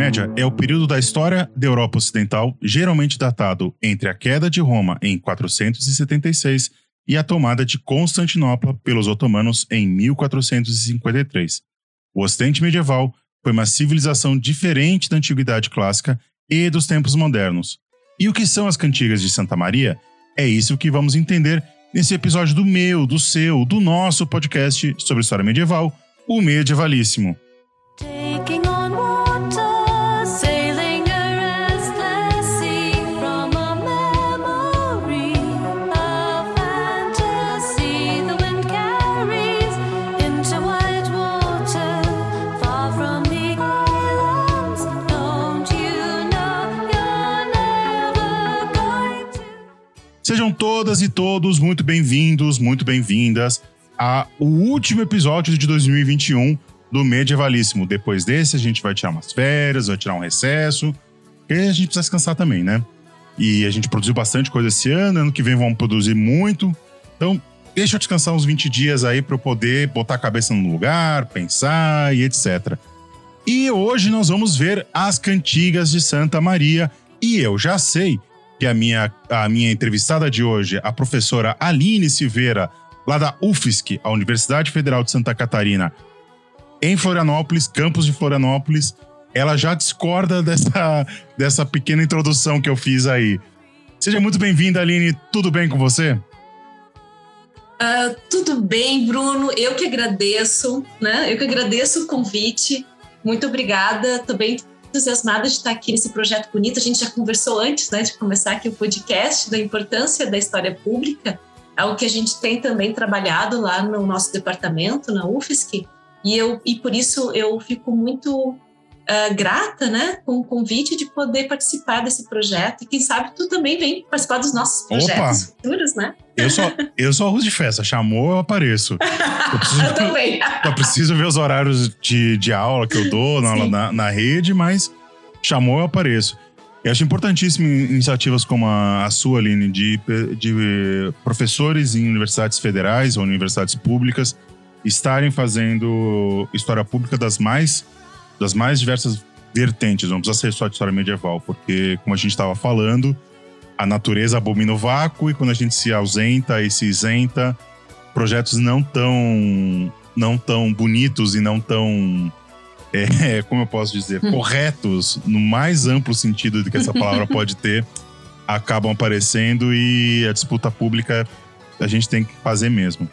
Média é o período da história da Europa Ocidental, geralmente datado entre a queda de Roma em 476 e a tomada de Constantinopla pelos otomanos em 1453. O Ocidente medieval foi uma civilização diferente da Antiguidade Clássica e dos tempos modernos. E o que são as cantigas de Santa Maria? É isso que vamos entender nesse episódio do meu, do seu, do nosso podcast sobre história medieval, o Medievalíssimo. Sejam todas e todos muito bem-vindos, muito bem-vindas ao último episódio de 2021 do Medievalíssimo. Depois desse, a gente vai tirar umas férias, vai tirar um recesso, porque a gente precisa descansar também, né? E a gente produziu bastante coisa esse ano, ano que vem vamos produzir muito. Então, deixa eu descansar uns 20 dias aí para eu poder botar a cabeça no lugar, pensar e etc. E hoje nós vamos ver as cantigas de Santa Maria. E eu já sei que a minha, a minha entrevistada de hoje, a professora Aline Silveira, lá da UFSC, a Universidade Federal de Santa Catarina, em Florianópolis, campus de Florianópolis, ela já discorda dessa, dessa pequena introdução que eu fiz aí. Seja muito bem-vinda, Aline. Tudo bem com você? Uh, tudo bem, Bruno. Eu que agradeço, né? Eu que agradeço o convite. Muito obrigada. Também entusiasmada de estar aqui nesse projeto bonito. A gente já conversou antes né, de começar aqui o podcast da importância da história pública, algo que a gente tem também trabalhado lá no nosso departamento, na UFSC, e, eu, e por isso eu fico muito uh, grata né, com o convite de poder participar desse projeto. E quem sabe tu também vem participar dos nossos projetos Opa. futuros, né? Eu sou, eu sou arroz de festa. Chamou, eu apareço. Eu, preciso, eu também. Eu preciso ver os horários de, de aula que eu dou na, na, na rede, mas chamou, eu apareço. Eu acho importantíssimo iniciativas como a, a sua, Aline, de, de professores em universidades federais ou universidades públicas estarem fazendo história pública das mais das mais diversas vertentes, não precisa ser só de história medieval, porque, como a gente estava falando, a natureza abomina o vácuo e quando a gente se ausenta e se isenta, projetos não tão, não tão bonitos e não tão, é, como eu posso dizer, hum. corretos, no mais amplo sentido de que essa palavra pode ter, acabam aparecendo e a disputa pública a gente tem que fazer mesmo.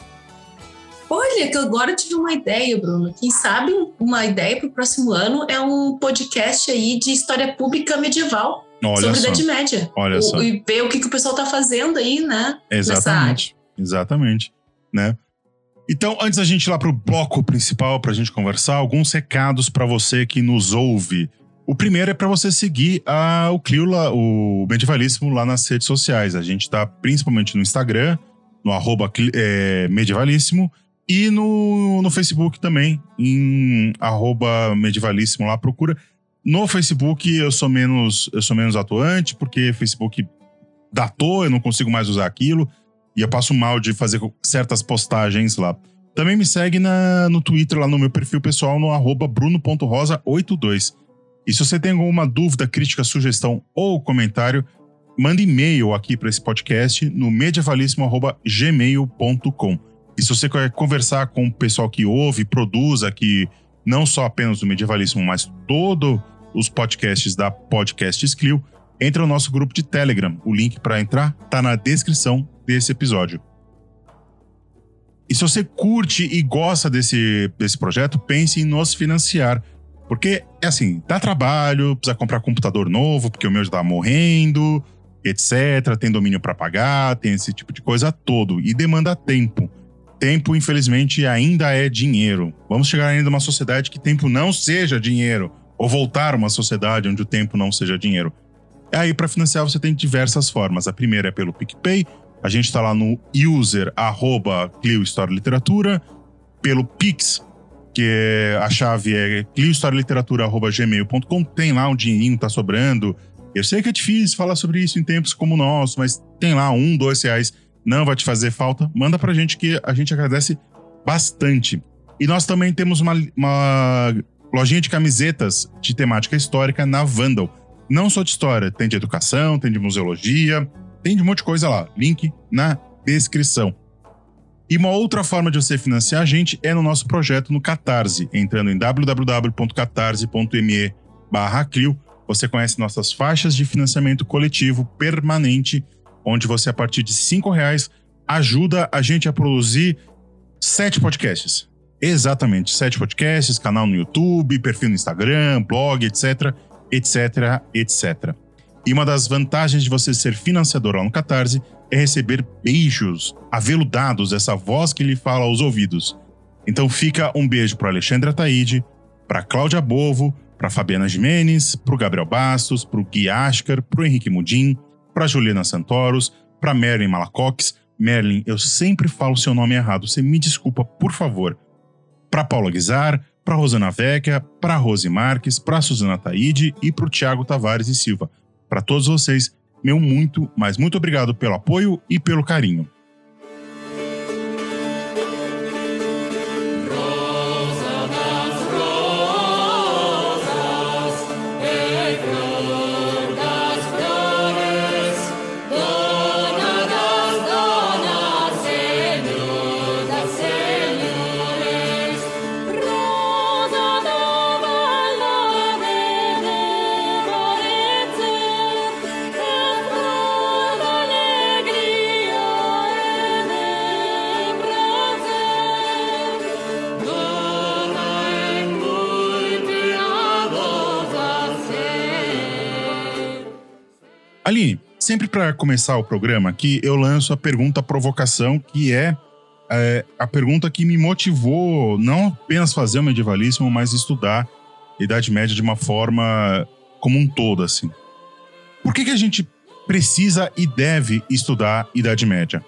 Olha, que agora eu tive uma ideia, Bruno. Quem sabe uma ideia para o próximo ano é um podcast aí de história pública medieval. Olha sobre só. a Idade Média. Olha o, só. E ver o que, que o pessoal está fazendo aí, né? Exatamente. Exatamente. Né? Então, antes da gente ir lá para o bloco principal, para a gente conversar, alguns recados para você que nos ouve. O primeiro é para você seguir a, o Clio, lá, o Medievalíssimo, lá nas redes sociais. A gente está principalmente no Instagram, no arroba é, Medievalíssimo, e no, no Facebook também, em arroba medievalíssimo lá, procura. No Facebook eu sou menos eu sou menos atuante, porque Facebook datou, eu não consigo mais usar aquilo. E eu passo mal de fazer certas postagens lá. Também me segue na, no Twitter, lá no meu perfil pessoal, no arroba bruno.rosa82. E se você tem alguma dúvida, crítica, sugestão ou comentário, manda e-mail aqui para esse podcast no medievalíssimo.gmail.com. E se você quer conversar com o pessoal que ouve, produz aqui, não só apenas o medievalismo, mas todos os podcasts da Podcast Clio, entre no nosso grupo de Telegram. O link para entrar está na descrição desse episódio. E se você curte e gosta desse, desse projeto, pense em nos financiar. Porque, é assim, dá trabalho, precisa comprar computador novo, porque o meu já tá morrendo, etc. Tem domínio para pagar, tem esse tipo de coisa todo. E demanda tempo tempo, infelizmente, ainda é dinheiro. Vamos chegar ainda a uma sociedade que tempo não seja dinheiro, ou voltar a uma sociedade onde o tempo não seja dinheiro. Aí, para financiar, você tem diversas formas. A primeira é pelo PicPay. A gente está lá no user arroba Clio História Literatura. Pelo Pix, que é, a chave é cliohistorialiteratura.gmail.com. Tem lá um dinheirinho, tá sobrando. Eu sei que é difícil falar sobre isso em tempos como o nosso, mas tem lá um, dois reais não vai te fazer falta, manda pra gente que a gente agradece bastante. E nós também temos uma, uma lojinha de camisetas de temática histórica na Vandal. Não só de história, tem de educação, tem de museologia, tem de um monte de coisa lá. Link na descrição. E uma outra forma de você financiar a gente é no nosso projeto no Catarse, entrando em www.catarse.me barra. Você conhece nossas faixas de financiamento coletivo permanente, onde você, a partir de cinco reais, ajuda a gente a produzir sete podcasts. Exatamente, sete podcasts, canal no YouTube, perfil no Instagram, blog, etc, etc, etc. E uma das vantagens de você ser financiador lá no Catarse é receber beijos aveludados dessa voz que lhe fala aos ouvidos. Então fica um beijo para Alexandre Ataíde, para Cláudia Bovo, para Fabiana Jimenez, para o Gabriel Bastos, para o Gui Askar, para o Henrique Mudim, para Juliana Santoros, para Merlin Malacox. Merlin, eu sempre falo seu nome errado, você me desculpa, por favor. Para Paula Guizar, para Rosana Vecchia, para Rose Marques, para Suzana Taide e para o Tiago Tavares e Silva. Para todos vocês, meu muito, mas muito obrigado pelo apoio e pelo carinho. Sempre para começar o programa aqui, eu lanço a pergunta provocação, que é, é, a pergunta que me motivou não apenas fazer o medievalismo, mas estudar a Idade Média de uma forma como um todo, assim. Por que, que a gente precisa e deve estudar Idade Média?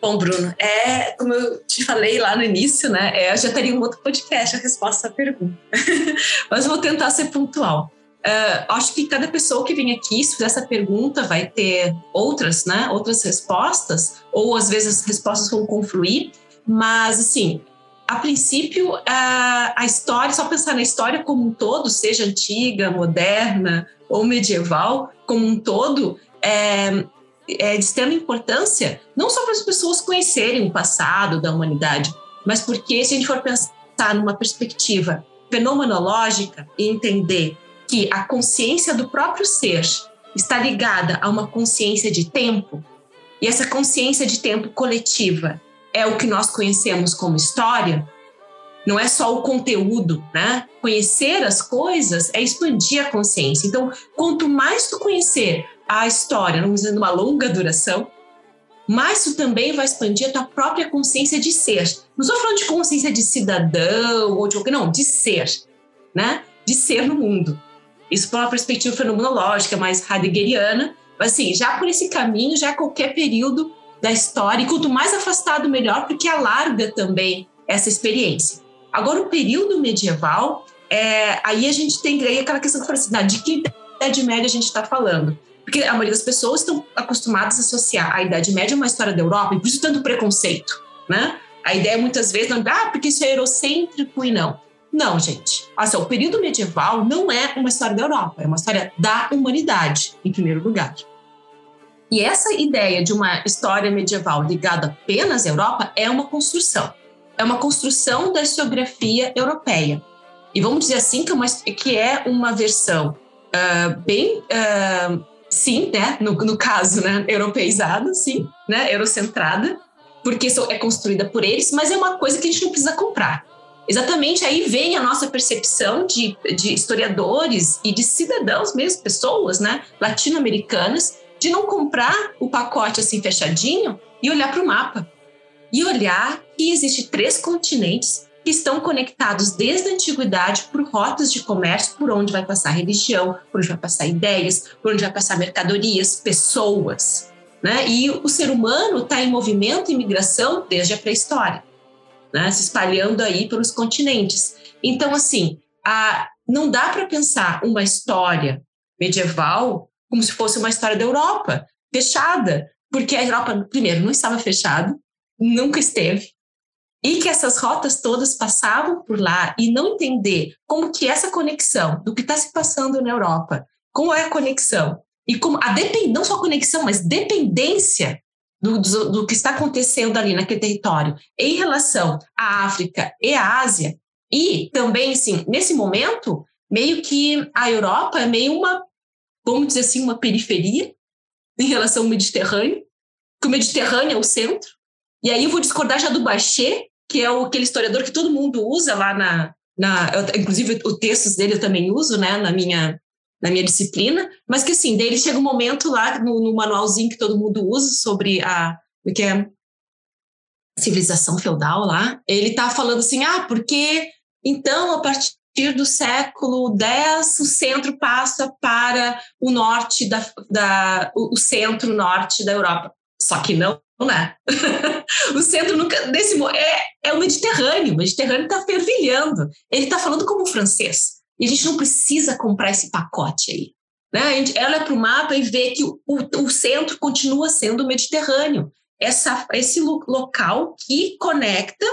Bom, Bruno, é como eu te falei lá no início, né? É, eu já teria um outro podcast a resposta à pergunta, mas vou tentar ser pontual. Uh, acho que cada pessoa que vem aqui, se fizer essa pergunta, vai ter outras, né? Outras respostas, ou às vezes as respostas vão confluir, mas assim, a princípio, uh, a história, só pensar na história como um todo, seja antiga, moderna ou medieval, como um todo, é, é de extrema importância, não só para as pessoas conhecerem o passado da humanidade, mas porque se a gente for pensar numa perspectiva fenomenológica e entender que a consciência do próprio ser está ligada a uma consciência de tempo, e essa consciência de tempo coletiva é o que nós conhecemos como história, não é só o conteúdo, né? Conhecer as coisas é expandir a consciência. Então, quanto mais tu conhecer a história, vamos dizer, numa longa duração, mais tu também vai expandir a tua própria consciência de ser. Não estou falando de consciência de cidadão ou de não, de ser, né? De ser no mundo. Isso por uma perspectiva fenomenológica, mais heideggeriana. Mas, assim, já por esse caminho, já qualquer período da história, e quanto mais afastado, melhor, porque alarga também essa experiência. Agora, o período medieval, é, aí a gente tem aí aquela questão que assim, de que Idade Média a gente está falando? Porque a maioria das pessoas estão acostumadas a associar a Idade Média a uma história da Europa, e por isso tanto preconceito, né? A ideia muitas vezes não, ah, porque isso é eurocêntrico e não. Não, gente. Assim, o período medieval não é uma história da Europa, é uma história da humanidade, em primeiro lugar. E essa ideia de uma história medieval ligada apenas à Europa é uma construção. É uma construção da historiografia europeia. E vamos dizer assim que é uma, que é uma versão uh, bem, uh, sim, né? No, no caso, né? Europeizada, sim, né? Eurocentrada, porque é construída por eles, mas é uma coisa que a gente não precisa comprar exatamente aí vem a nossa percepção de, de historiadores e de cidadãos mesmo, pessoas né, latino-americanas, de não comprar o pacote assim fechadinho e olhar para o mapa. E olhar que existe três continentes que estão conectados desde a antiguidade por rotas de comércio, por onde vai passar religião, por onde vai passar ideias, por onde vai passar mercadorias, pessoas. Né? E o ser humano está em movimento e migração desde a pré-história né, se espalhando aí pelos continentes. Então, assim, a, não dá para pensar uma história medieval como se fosse uma história da Europa, fechada, porque a Europa, primeiro, não estava fechada, nunca esteve, e que essas rotas todas passavam por lá e não entender como que essa conexão do que está se passando na Europa, como é a conexão e como a depend, não só conexão, mas dependência do, do, que está acontecendo ali naquele território em relação à África e à Ásia e também, assim, nesse momento, meio que a Europa é meio uma, vamos dizer assim, uma periferia em relação ao Mediterrâneo, que o Mediterrâneo é o centro. E aí eu vou discordar já do Bachet, que é o, aquele historiador que todo mundo usa lá na, na eu, inclusive os textos dele eu também uso, né, na minha na minha disciplina, mas que assim, dele chega um momento lá no, no manualzinho que todo mundo usa sobre a o que é civilização feudal lá, ele tá falando assim, ah, porque então a partir do século X, o centro passa para o norte da, da o centro-norte da Europa. Só que não, né? o centro nunca desse é, é o Mediterrâneo. O Mediterrâneo está fervilhando. Ele está falando como francês. E a gente não precisa comprar esse pacote aí. Né? A gente olha para o mapa e vê que o, o, centro continua sendo o Mediterrâneo. Essa, esse local que conecta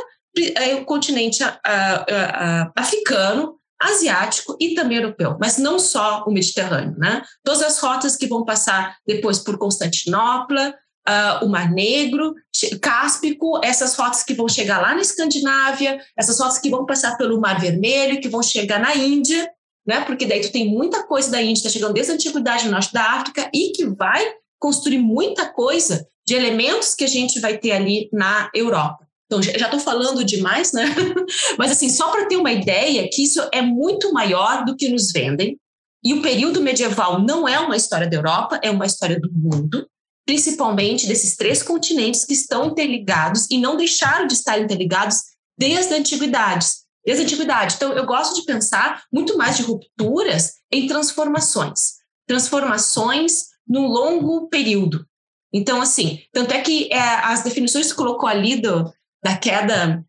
é, o continente a, a, a, africano, asiático e também europeu, mas não só o Mediterrâneo, né? Todas as rotas que vão passar depois por Constantinopla, uh, o Mar Negro, Cáspico, essas rotas que vão chegar lá na Escandinávia, essas rotas que vão passar pelo Mar Vermelho, que vão chegar na Índia, né? Porque daí tu tem muita coisa da Índia, está chegando desde a antiguidade no norte da África e que vai construir muita coisa de elementos que a gente vai ter ali na Europa. Então, já estou falando demais, né? Mas, assim, só para ter uma ideia que isso é muito maior do que nos vendem. E o período medieval não é uma história da Europa, é uma história do mundo, principalmente desses três continentes que estão interligados e não deixaram de estar interligados desde a antiguidade. Desde a antiguidade. Então, eu gosto de pensar muito mais de rupturas em transformações. Transformações num longo período. Então, assim, tanto é que é, as definições que colocou ali do, da queda,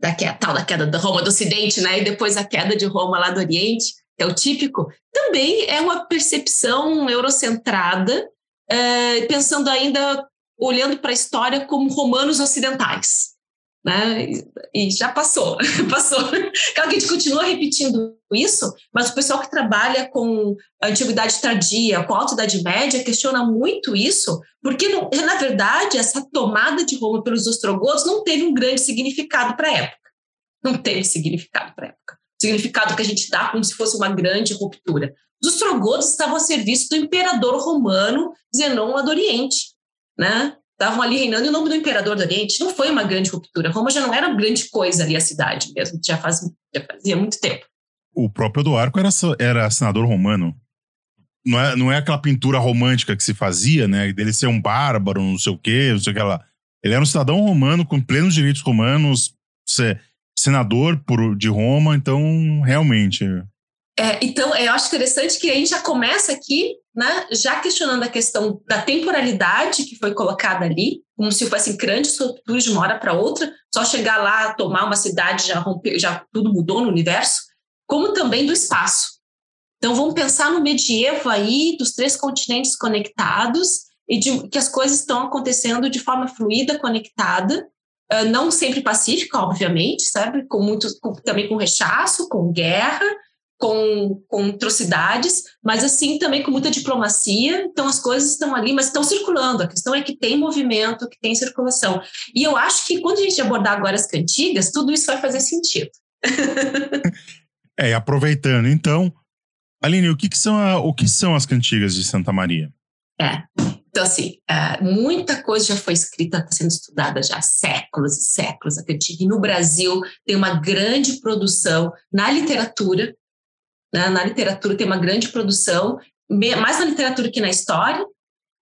da queda, tal da queda da Roma do Ocidente, né? E depois a queda de Roma lá do Oriente, que é o típico, também é uma percepção eurocentrada, é, pensando ainda, olhando para a história como romanos ocidentais né? E já passou, passou. Claro que a gente continua repetindo isso, mas o pessoal que trabalha com a antiguidade tardia, com a alta idade média, questiona muito isso, porque na verdade essa tomada de Roma pelos ostrogodos não teve um grande significado para a época. Não teve significado para a época. Significado que a gente dá como se fosse uma grande ruptura. Os ostrogodos estavam a serviço do imperador romano Zenon do Oriente, né? estavam ali reinando em nome do imperador do Oriente. Não foi uma grande ruptura. Roma já não era grande coisa ali, a cidade mesmo, já, faz, já fazia muito tempo. O próprio Eduardo era, era senador romano. Não é, não é aquela pintura romântica que se fazia, né? Dele ser um bárbaro, não sei o quê, não sei o que lá. Ele era um cidadão romano com plenos direitos romanos, senador por, de Roma, então realmente. É, então, eu acho interessante que a gente já começa aqui né, já questionando a questão da temporalidade que foi colocada ali, como se fossem grandes rupturas de uma hora para outra, só chegar lá, tomar uma cidade, já rompeu, já tudo mudou no universo, como também do espaço. Então vamos pensar no medievo aí, dos três continentes conectados e de, que as coisas estão acontecendo de forma fluida, conectada, não sempre pacífica, obviamente, sabe, com muito, com, também com rechaço, com guerra, com, com atrocidades, mas assim também com muita diplomacia. Então as coisas estão ali, mas estão circulando. A questão é que tem movimento, que tem circulação. E eu acho que quando a gente abordar agora as cantigas, tudo isso vai fazer sentido. é, aproveitando, então, Aline, o que, que, são, a, o que são as cantigas de Santa Maria? É, então, assim, é, muita coisa já foi escrita, está sendo estudada já há séculos e séculos a cantiga. E no Brasil tem uma grande produção na literatura né? Na literatura tem uma grande produção, mais na literatura que na história,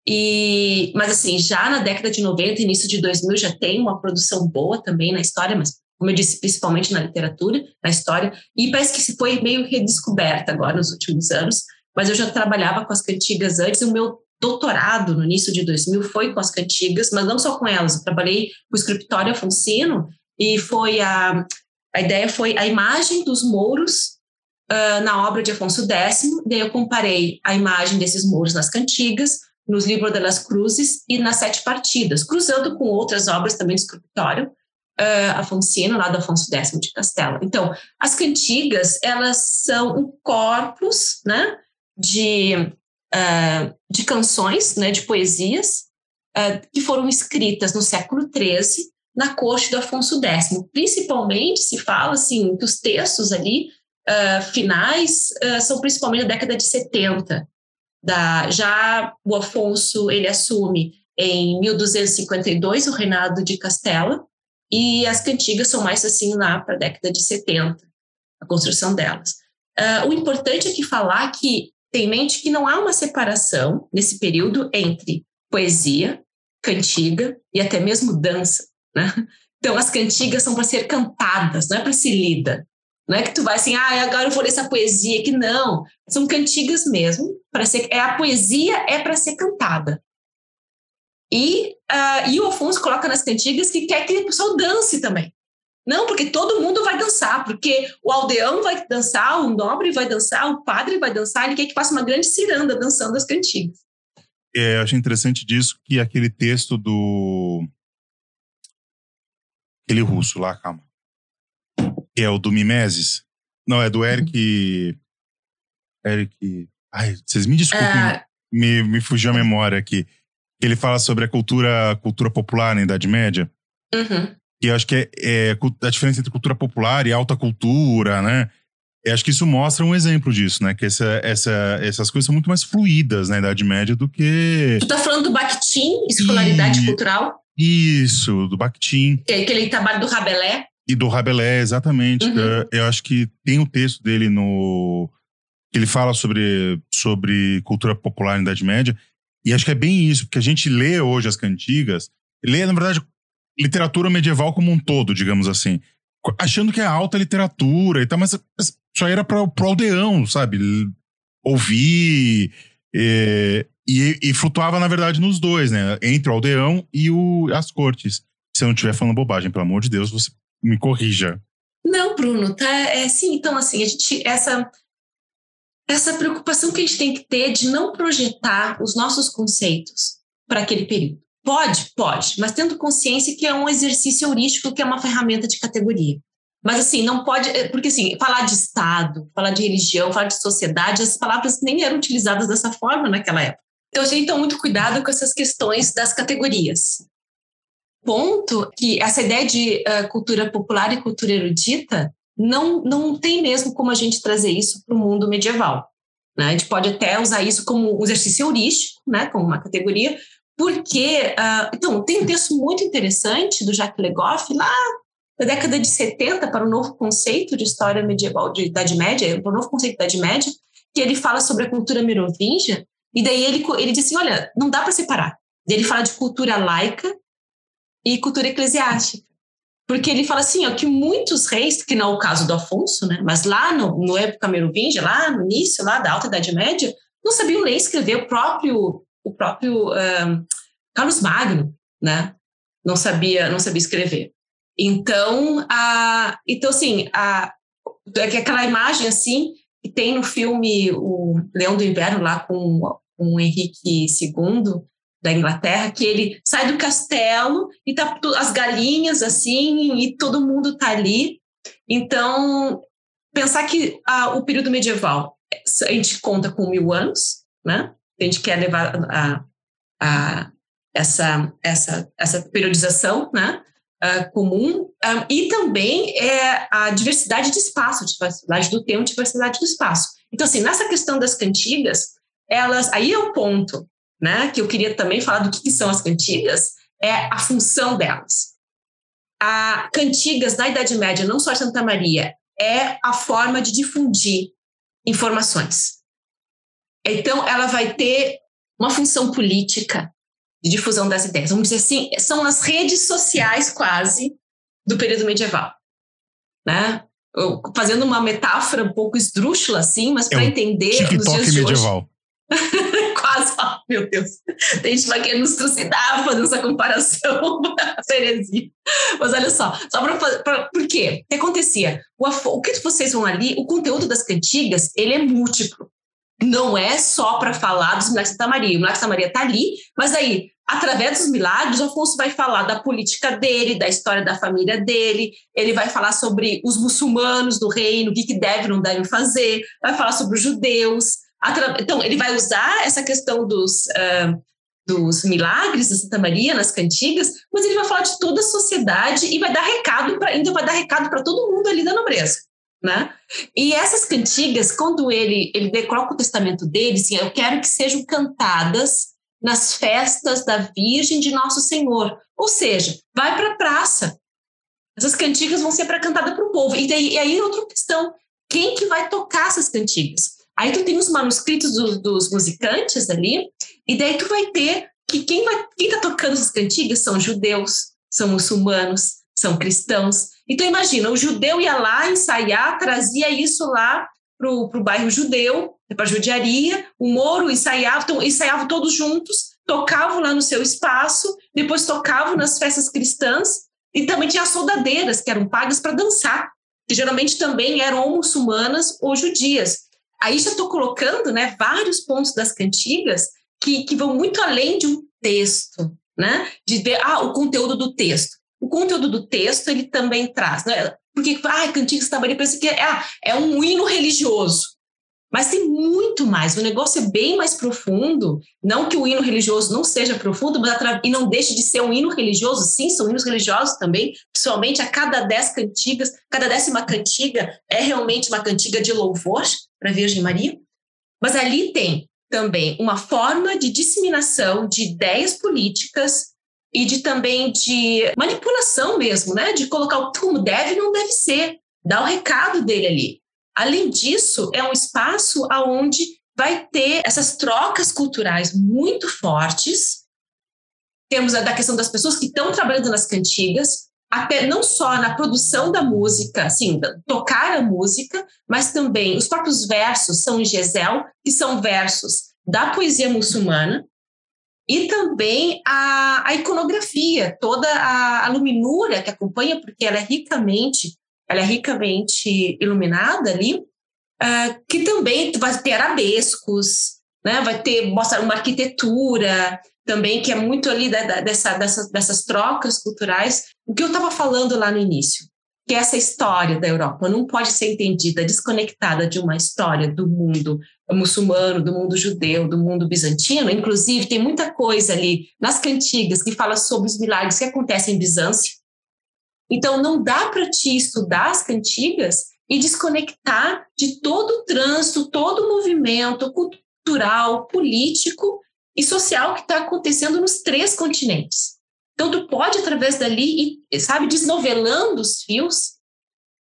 e, mas assim, já na década de 90, início de 2000, já tem uma produção boa também na história, mas como eu disse, principalmente na literatura, na história, e parece que se foi meio redescoberta agora nos últimos anos, mas eu já trabalhava com as cantigas antes, e o meu doutorado no início de 2000 foi com as cantigas, mas não só com elas, eu trabalhei com o escritório Afonsino, e foi a, a ideia foi a imagem dos mouros uh, na obra de Afonso X, daí eu comparei a imagem desses muros nas cantigas, nos Livros das Cruzes e nas Sete Partidas, cruzando com outras obras também do escritório, uh, Afonsino, lá do Afonso X de Castela. Então, as cantigas, elas são um corpus, né, de, uh, de canções, né, de poesias, uh, que foram escritas no século XIII, na corte do Afonso X. Principalmente se fala, assim, que os textos ali, finais, são principalmente da década de 70. Da, já o Afonso, ele assume em 1252 o reinado de Castela, e as cantigas são mais assim lá para a década de 70, a construção delas. Uh, o importante é que falar que tem em mente que não há uma separação nesse período entre poesia, cantiga e até mesmo dança. Né? Então, as cantigas são para ser cantadas, não é para ser lida. Não é que tu vai assim, ah, agora eu vou ler essa poesia aqui. Não, são cantigas mesmo. Para ser, é a poesia é para ser cantada. E, uh, e o Afonso coloca nas cantigas que quer que o pessoal dance também. Não, porque todo mundo vai dançar, porque o aldeão vai dançar, o nobre vai dançar, o padre vai dançar, ele quer que faça uma grande ciranda dançando as cantigas. É, eu achei interessante disso que aquele texto do. Aquele russo lá, calma. Que é o do Mimeses. Não, é do Eric. Eric. Ai, vocês me desculpem, uh... me, me fugiu a memória aqui ele fala sobre a cultura, cultura popular na Idade Média. Uhum. E eu acho que é, é, a diferença entre cultura popular e alta cultura, né? Eu acho que isso mostra um exemplo disso, né? Que essa, essa, essas coisas são muito mais fluídas na Idade Média do que. Tu tá falando do Bakhtin, escolaridade e... cultural? Isso, do Bakhtin. Que é aquele trabalho do Rabelais. E do Rabelais, exatamente. Uhum. Eu, eu, acho que tem um texto dele no. que ele fala sobre, sobre cultura popular na Idade Média. E acho que é bem isso, porque a gente lê hoje as cantigas, lê, na verdade, literatura medieval como um todo, digamos assim, achando que é alta literatura e tal, mas só era para o aldeão, sabe? Ouvir. E, e, e, flutuava, na verdade, nos dois, né? Entre o aldeão e o, as cortes. Se eu não estiver falando bobagem, pelo amor de Deus, você me corrija. Não, Bruno, tá? É, sim, então, assim, a gente. Essa essa preocupação que a gente tem que ter de não projetar os nossos conceitos para aquele período. Pode, pode, mas tendo consciência que é um exercício heurístico, que é uma ferramenta de categoria. Mas assim, não pode, eh, porque assim, falar de Estado, falar de religião, falar de sociedade, as palavras nem eram utilizadas dessa forma naquela época. Então a gente tem muito cuidado com essas questões das categorias. Ponto que essa ideia de uh, cultura popular e cultura erudita não, não tem mesmo como a gente trazer isso para o mundo medieval. Né? A gente pode até usar isso como um exercício heurístico, né? como uma categoria, porque, uh, então, tem um texto muito interessante do Jacques Legoff, lá da década de 70, para o novo conceito de história medieval de Idade Média, para o novo conceito de Idade Média, que ele fala sobre a cultura merovingia, e daí ele, ele diz assim, olha, não dá para separar. Ele fala de cultura laica e cultura eclesiástica. Porque ele fala assim, ó, que muitos reis, que não é o caso do Afonso, né, mas lá no, no época merovingia, lá no início lá da Alta Idade Média, não sabiam ler e escrever. O próprio, o próprio um, Carlos Magno, né, não sabia, não sabia escrever. Então, a, então assim, a, é aquela imagem assim que tem no filme o Leão do Inverno lá com, com o Henrique II, da Inglaterra, que ele sai do castelo e tá as galinhas assim e todo mundo tá ali. Então, pensar que o período medieval a gente conta com mil anos, né? A gente quer levar a, a essa, essa, essa periodização, né? Uh, comum um, e também é a diversidade de espaço, diversidade do tempo, diversidade do espaço. Então, assim, nessa questão das cantigas, elas, aí é o ponto, né, que eu queria também falar do que, que são as cantigas, é a função delas. A cantigas na Idade Média, não só Santa Maria, é a forma de difundir informações. Então, ela vai ter uma função política de difusão das ideias. Vamos dizer assim, são as redes sociais quase do período medieval, né? Fazendo uma metáfora um pouco esdrúxula assim, mas para é entender TikTok medieval. Oh, meu Deus, tem gente vai querer nos trucidar fazendo essa comparação, heresia. Mas olha só, só para. Por quê? O que acontecia? O, o que vocês vão ali, o conteúdo das cantigas, ele é múltiplo. Não é só para falar dos Milagres de Santa Maria. O Milagre de Santa Maria está ali, mas aí através dos milagres, o Afonso vai falar da política dele, da história da família dele, ele vai falar sobre os muçulmanos do reino, o que, que devem não devem fazer, vai falar sobre os judeus. Então, ele vai usar essa questão dos, uh, dos milagres da Santa Maria nas cantigas, mas ele vai falar de toda a sociedade e vai dar recado para ainda vai dar recado para todo mundo ali da nobreza. Né? E essas cantigas, quando ele, ele coloca o testamento dele, assim, eu quero que sejam cantadas nas festas da Virgem de Nosso Senhor. Ou seja, vai para a praça. Essas cantigas vão ser para cantada para o povo. E, daí, e aí outra questão, quem que vai tocar essas cantigas? Aí tu tem os manuscritos do, dos musicantes ali, e daí tu vai ter que quem vai quem está tocando essas cantigas são judeus, são muçulmanos, são cristãos. Então imagina, o judeu ia lá ensaiar, trazia isso lá para o bairro judeu, para a judiaria, o Moro ensaiava, então, ensaiavam todos juntos, tocavam lá no seu espaço, depois tocavam nas festas cristãs, e também tinha as soldadeiras, que eram pagas para dançar, que geralmente também eram ou muçulmanas ou judias. Aí já estou colocando né, vários pontos das cantigas que, que vão muito além de um texto, né? De ver ah, o conteúdo do texto. O conteúdo do texto ele também traz, né? Porque ah, cantigas também pensa que é, ah, é um hino religioso. Mas tem muito mais, o negócio é bem mais profundo. Não que o hino religioso não seja profundo, mas e não deixe de ser um hino religioso. Sim, são hinos religiosos também, principalmente a cada dez cantigas, cada décima cantiga é realmente uma cantiga de louvor para a Virgem Maria. Mas ali tem também uma forma de disseminação de ideias políticas e de também de manipulação mesmo, né? De colocar o como deve e não deve ser, dar o recado dele ali. Além disso, é um espaço aonde vai ter essas trocas culturais muito fortes. Temos a da questão das pessoas que estão trabalhando nas cantigas, até não só na produção da música, assim, tocar a música, mas também os próprios versos são em Gesel, que são versos da poesia muçulmana, e também a, a iconografia, toda a, a luminura que acompanha, porque ela é ricamente ela é ricamente iluminada ali, uh, que também vai ter arabescos, né? vai ter uma arquitetura também que é muito ali da, da, dessa, dessas, dessas trocas culturais. O que eu estava falando lá no início, que essa história da Europa não pode ser entendida desconectada de uma história do mundo muçulmano, do mundo judeu, do mundo bizantino. Inclusive, tem muita coisa ali nas cantigas que fala sobre os milagres que acontecem em Bizâncio, então, não dá para te estudar as cantigas e desconectar de todo o trânsito, todo o movimento cultural, político e social que está acontecendo nos três continentes. Então, tu pode, através dali, ir, sabe, desnovelando os fios,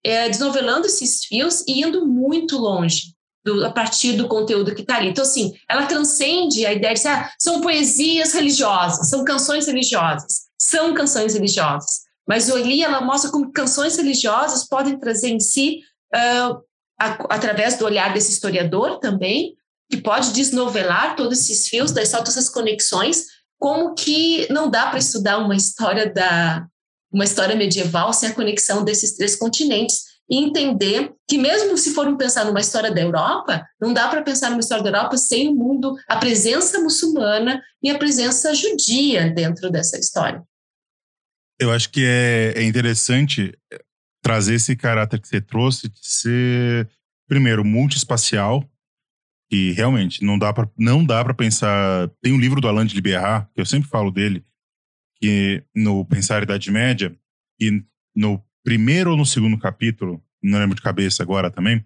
é, desnovelando esses fios e indo muito longe do, a partir do conteúdo que está ali. Então, assim, ela transcende a ideia de ah, são poesias religiosas, são canções religiosas, são canções religiosas. Mas Oli, ela mostra como canções religiosas podem trazer em si, uh, a, através do olhar desse historiador também, que pode desnovelar todos esses fios, das todas essas conexões, como que não dá para estudar uma história da uma história medieval sem a conexão desses três continentes e entender que mesmo se for pensar numa história da Europa, não dá para pensar numa história da Europa sem o mundo, a presença muçulmana e a presença judia dentro dessa história. Eu acho que é, é interessante trazer esse caráter que você trouxe de ser, primeiro, multiespacial, que realmente não dá para não dá para pensar. Tem um livro do Alain de Liberar, que eu sempre falo dele, que no Pensar Idade Média, e no primeiro ou no segundo capítulo, não lembro de cabeça agora também,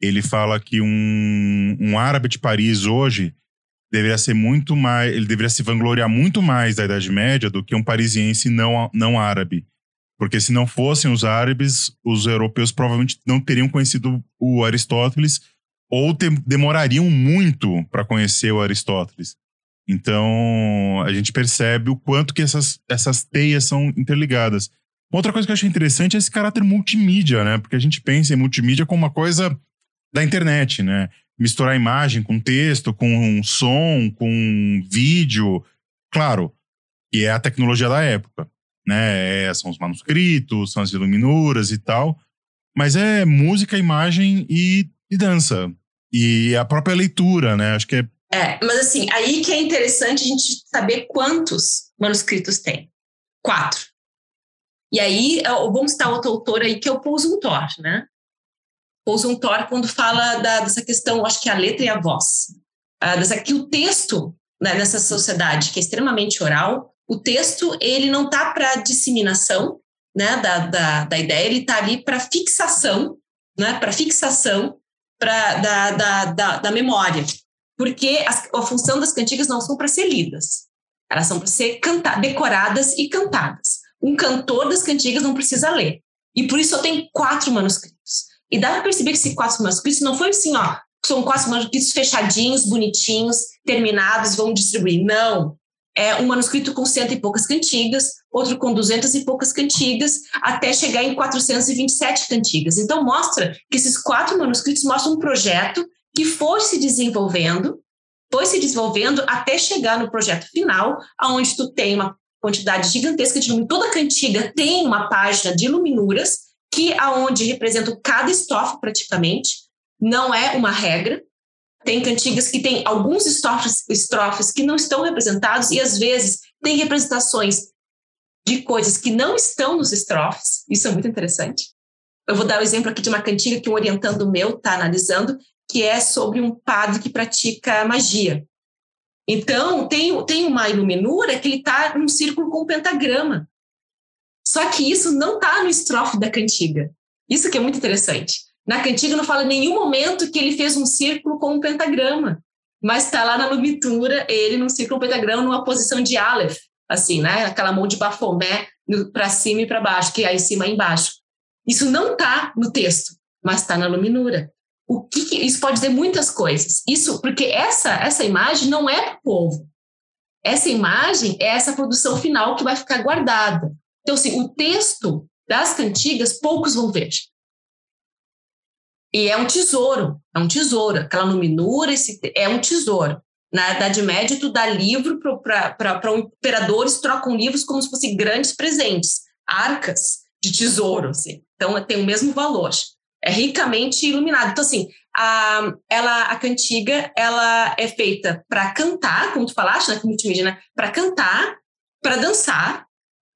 ele fala que um, um árabe de Paris hoje deveria ser muito mais, ele deveria se vangloriar muito mais da Idade Média do que um parisiense não, não árabe. Porque se não fossem os árabes, os europeus provavelmente não teriam conhecido o Aristóteles ou te, demorariam muito para conhecer o Aristóteles. Então, a gente percebe o quanto que essas, essas teias são interligadas. Outra coisa que eu achei interessante é esse caráter multimídia, né? Porque a gente pensa em multimídia como uma coisa da internet, né? Misturar imagem com texto, com som, com vídeo. Claro, e é a tecnologia da época, né? É, são os manuscritos, são as iluminuras e tal. Mas é música, imagem e, e dança. E a própria leitura, né? Acho que é É, mas assim, aí que é interessante a gente saber quantos manuscritos tem. Quatro. E aí, vamos citar outro autor aí, que é o Paul Zumthor, né? Paul Zumthor, quando fala da, dessa questão, acho que a letra e a voz, uh, dessa, que o texto, né, nessa sociedade que é extremamente oral, o texto, ele não está para disseminação né, da, da, da ideia, ele está ali para fixação, né, para fixação pra, da, da, da, da memória porque a, a função das cantigas não são para ser lidas, elas são para ser cantadas, decoradas e cantadas. Um cantor das cantigas não precisa ler. E por isso só tem quatro manuscritos. E dá para perceber que esses quatro manuscritos não foi assim, ó, são quatro manuscritos fechadinhos, bonitinhos, terminados, vão distribuir. Não. É um manuscrito com cento e poucas cantigas, outro com duzentas e poucas cantigas, até chegar em 427 cantigas. Então, mostra que esses quatro manuscritos mostram um projeto que foi se desenvolvendo, foi se desenvolvendo até chegar no projeto final, aonde tu tem uma quantidade gigantesca de toda a cantiga tem uma página de iluminuras que aonde representam cada estrofe praticamente, não é uma regra. Tem cantigas que tem alguns estrofes, estrofes que não estão representados e às vezes tem representações de coisas que não estão nos estrofes. Isso é muito interessante. Eu vou dar o exemplo aqui de uma cantiga que um orientando meu está analisando, que é sobre um padre que pratica magia. Então, tem, tem uma iluminura que ele está num círculo com um pentagrama. Só que isso não está no estrofe da cantiga. Isso que é muito interessante. Na cantiga não fala em nenhum momento que ele fez um círculo com um pentagrama, mas está lá na lumitura ele num círculo um pentagrama numa posição de Aleph, assim, né? Aquela mão de Bafomé para cima e para baixo, que é em cima e embaixo. Isso não está no texto, mas está na luminura. O que, que, isso pode dizer muitas coisas. Isso porque essa essa imagem não é para o povo. Essa imagem é essa produção final que vai ficar guardada. Então, assim, o texto das cantigas poucos vão ver. E é um tesouro, é um tesouro. Aquela luminura esse, é um tesouro. Na Idade Média, tu dá livro para imperadores, trocam livros como se fossem grandes presentes, arcas de tesouro. Assim. Então, tem o mesmo valor é ricamente iluminado. Então, assim, a, ela, a cantiga, ela é feita para cantar, como tu falaste, né, multimídia, né, para cantar, para dançar,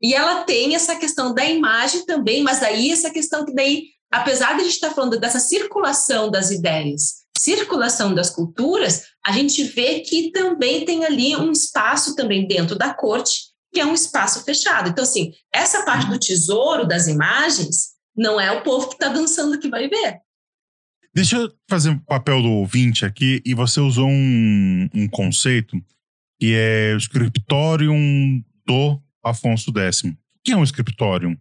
e ela tem essa questão da imagem também, mas daí essa questão que daí, apesar de a gente estar tá falando dessa circulação das ideias, circulação das culturas, a gente vê que também tem ali um espaço também dentro da corte, que é um espaço fechado. Então, assim, essa parte do tesouro das imagens, não é o povo que está dançando que vai ver. Deixa eu fazer um papel do ouvinte aqui, e você usou um, um conceito que é o scriptorium do Afonso X. O que é um scriptorium?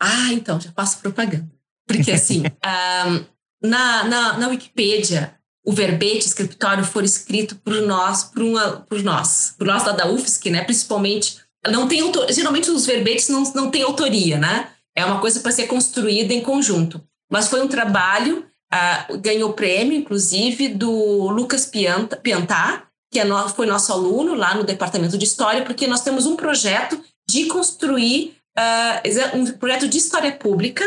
Ah, então, já faço propaganda. Porque, assim, um, na, na, na Wikipédia, o verbete escritório foi escrito por nós, por, uma, por nós, por nós lá da UFSC, né? Principalmente, não tem geralmente os verbetes não, não têm autoria, né? É uma coisa para ser construída em conjunto. Mas foi um trabalho, uh, ganhou prêmio, inclusive, do Lucas Pianta, Piantá, que é no, foi nosso aluno lá no Departamento de História, porque nós temos um projeto de construir, uh, um projeto de história pública,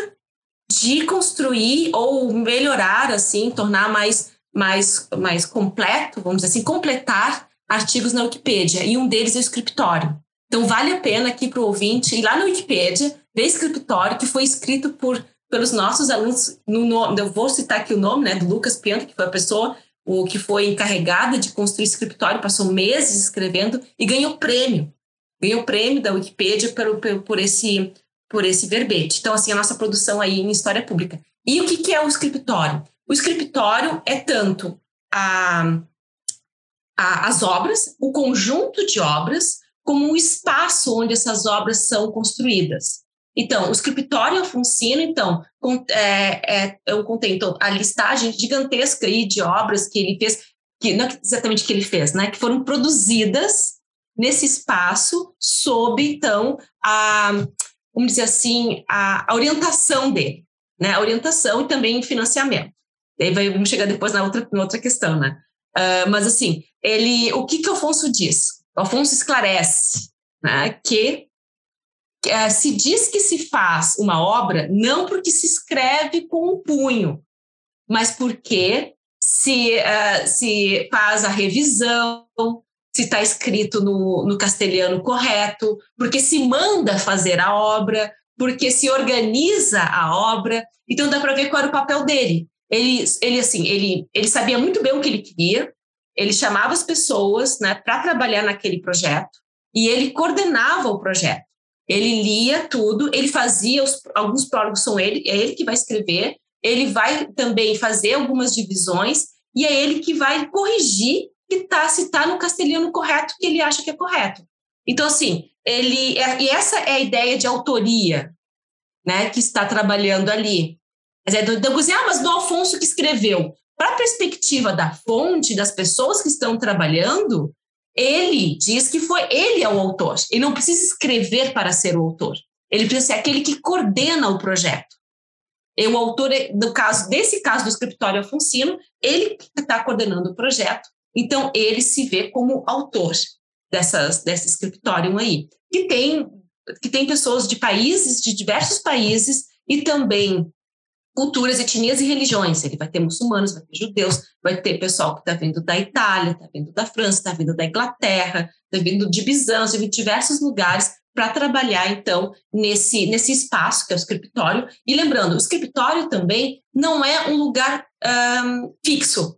de construir ou melhorar, assim, tornar mais, mais, mais completo, vamos dizer assim, completar artigos na Wikipédia, e um deles é o escritório. Então, vale a pena aqui para o ouvinte ir lá na Wikipédia, ver escritório que foi escrito por, pelos nossos alunos. No, no, eu vou citar aqui o nome né, do Lucas Pianto, que foi a pessoa o que foi encarregada de construir escritório, passou meses escrevendo e ganhou prêmio. Ganhou prêmio da Wikipédia por, por, por, esse, por esse verbete. Então, assim, a nossa produção aí em História Pública. E o que, que é o escritório? O escritório é tanto a, a, as obras, o conjunto de obras, como um espaço onde essas obras são construídas. Então, o escritório Alfonsino, então, é, é, eu contei então, a listagem gigantesca aí de obras que ele fez, que não é exatamente que ele fez, né, que foram produzidas nesse espaço sob, então, a, vamos dizer assim, a, a orientação dele, né, a orientação e também o financiamento. Daí vai, vamos chegar depois na outra, na outra questão, né. Uh, mas, assim, ele, o que que Alfonso diz? Alfonso esclarece né, que é, se diz que se faz uma obra não porque se escreve com o punho, mas porque se, uh, se faz a revisão, se está escrito no, no castelhano correto, porque se manda fazer a obra, porque se organiza a obra. Então dá para ver qual era o papel dele. Ele, ele assim, ele, ele sabia muito bem o que ele queria. Ele chamava as pessoas, né, para trabalhar naquele projeto e ele coordenava o projeto. Ele lia tudo, ele fazia os, alguns prólogos são ele, é ele que vai escrever. Ele vai também fazer algumas divisões e é ele que vai corrigir que tá, se está no castelhano correto que ele acha que é correto. Então, assim, ele é, e essa é a ideia de autoria, né, que está trabalhando ali. Mas é do, do ah, mas do Alfonso que escreveu. Para a perspectiva da fonte, das pessoas que estão trabalhando, ele diz que foi ele é o autor. Ele não precisa escrever para ser o autor. Ele precisa ser aquele que coordena o projeto. E o autor, no caso desse caso do escritório Alfonsino, ele está coordenando o projeto então, ele se vê como autor dessas, desse escritório aí, que tem, que tem pessoas de países, de diversos países, e também culturas, etnias e religiões. Ele vai ter muçulmanos, vai ter judeus, vai ter pessoal que está vindo da Itália, está vindo da França, está vindo da Inglaterra, está vindo de Bizâncio, de diversos lugares para trabalhar, então, nesse, nesse espaço que é o escritório. E lembrando, o escritório também não é um lugar fixo.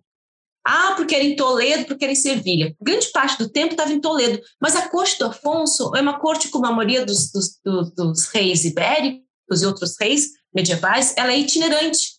Ah, porque era em Toledo, porque era em Sevilha. Grande parte do tempo estava em Toledo. Mas a corte do Afonso é uma corte, como a maioria dos, dos, dos, dos reis ibéricos e outros reis medievais, ela é itinerante.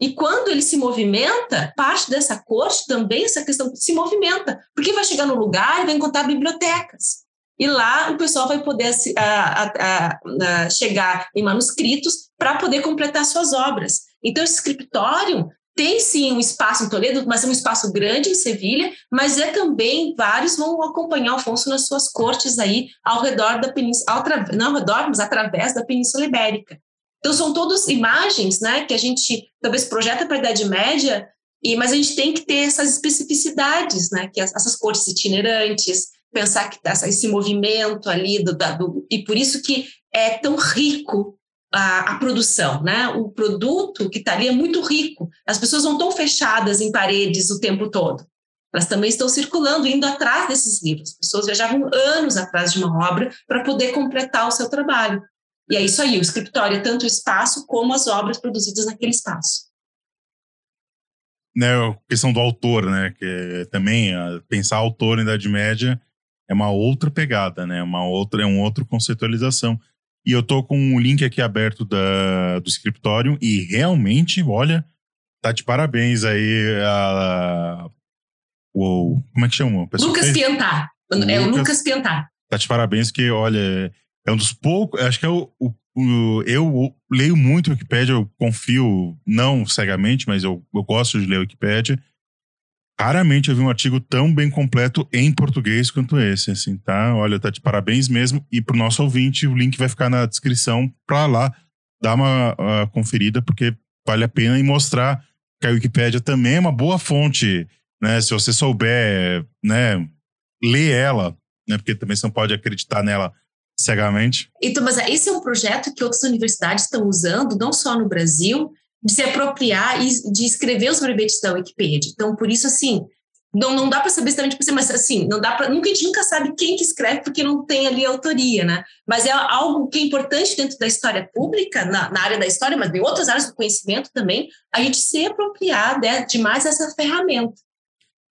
E quando ele se movimenta, parte dessa corte também, essa questão se movimenta, porque vai chegar no lugar e vai encontrar bibliotecas. E lá o pessoal vai poder a, a, a, chegar em manuscritos para poder completar suas obras. Então, esse escritório tem sim um espaço em Toledo, mas é um espaço grande em Sevilha, mas é também, vários vão acompanhar Alfonso nas suas cortes aí ao redor da península, não ao redor, mas através da Península Ibérica. Então são todas imagens, né, que a gente talvez projeta para a Idade Média, e, mas a gente tem que ter essas especificidades, né, que essas cortes itinerantes, pensar que esse movimento ali do, do e por isso que é tão rico a, a, produção, né? O produto que está ali é muito rico. As pessoas não estão fechadas em paredes o tempo todo. Elas também estão circulando, indo atrás desses livros. As pessoas viajavam anos atrás de uma obra para poder completar o seu trabalho. E é isso aí, o escritório é tanto o espaço como as obras produzidas naquele espaço. Né, a questão do autor, né? Que é também pensar autor na Idade Média é uma outra pegada, né? Uma outra, é uma outra conceitualização. E eu tô com um link aqui aberto da, do escritório e realmente, olha, tá de parabéns aí a, o, como é que chama? Lucas Piantar. É o Lucas Piantar. Tá de parabéns que, olha, é um dos poucos, acho que é o, o, o eu leio muito Wikipedia, eu confio, não cegamente, mas eu, eu gosto de ler Wikipedia. Raramente eu vi um artigo tão bem completo em português quanto esse, assim, tá? Olha, tá de parabéns mesmo. E pro nosso ouvinte, o link vai ficar na descrição para lá dar uma uh, conferida, porque vale a pena e mostrar que a Wikipédia também é uma boa fonte, né? Se você souber, né, ler ela, né? Porque também você não pode acreditar nela cegamente. Então, mas esse é um projeto que outras universidades estão usando, não só no Brasil, de se apropriar e de escrever os verbetes da Wikipedia. Então, por isso, assim, não, não dá para saber exatamente, tipo assim, mas assim, não dá para, nunca a gente nunca sabe quem que escreve porque não tem ali autoria, né? Mas é algo que é importante dentro da história pública, na, na área da história, mas em outras áreas do conhecimento também, a gente se apropriar de, de mais essa ferramenta.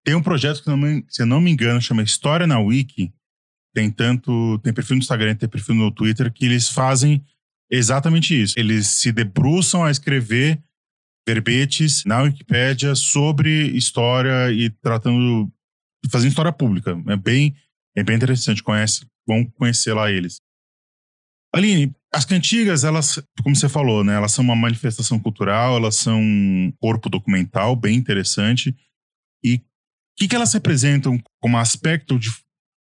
Tem um projeto que, não se eu não me engano, chama História na Wiki. Tem tanto, tem perfil no Instagram, tem perfil no Twitter, que eles fazem Exatamente isso. Eles se debruçam a escrever verbetes na Wikipédia sobre história e tratando, fazendo história pública. É bem, é bem interessante. Conhece, vão conhecer lá eles. Aline, as cantigas, elas, como você falou, né, elas são uma manifestação cultural, elas são um corpo documental bem interessante. E o que, que elas representam como aspecto de,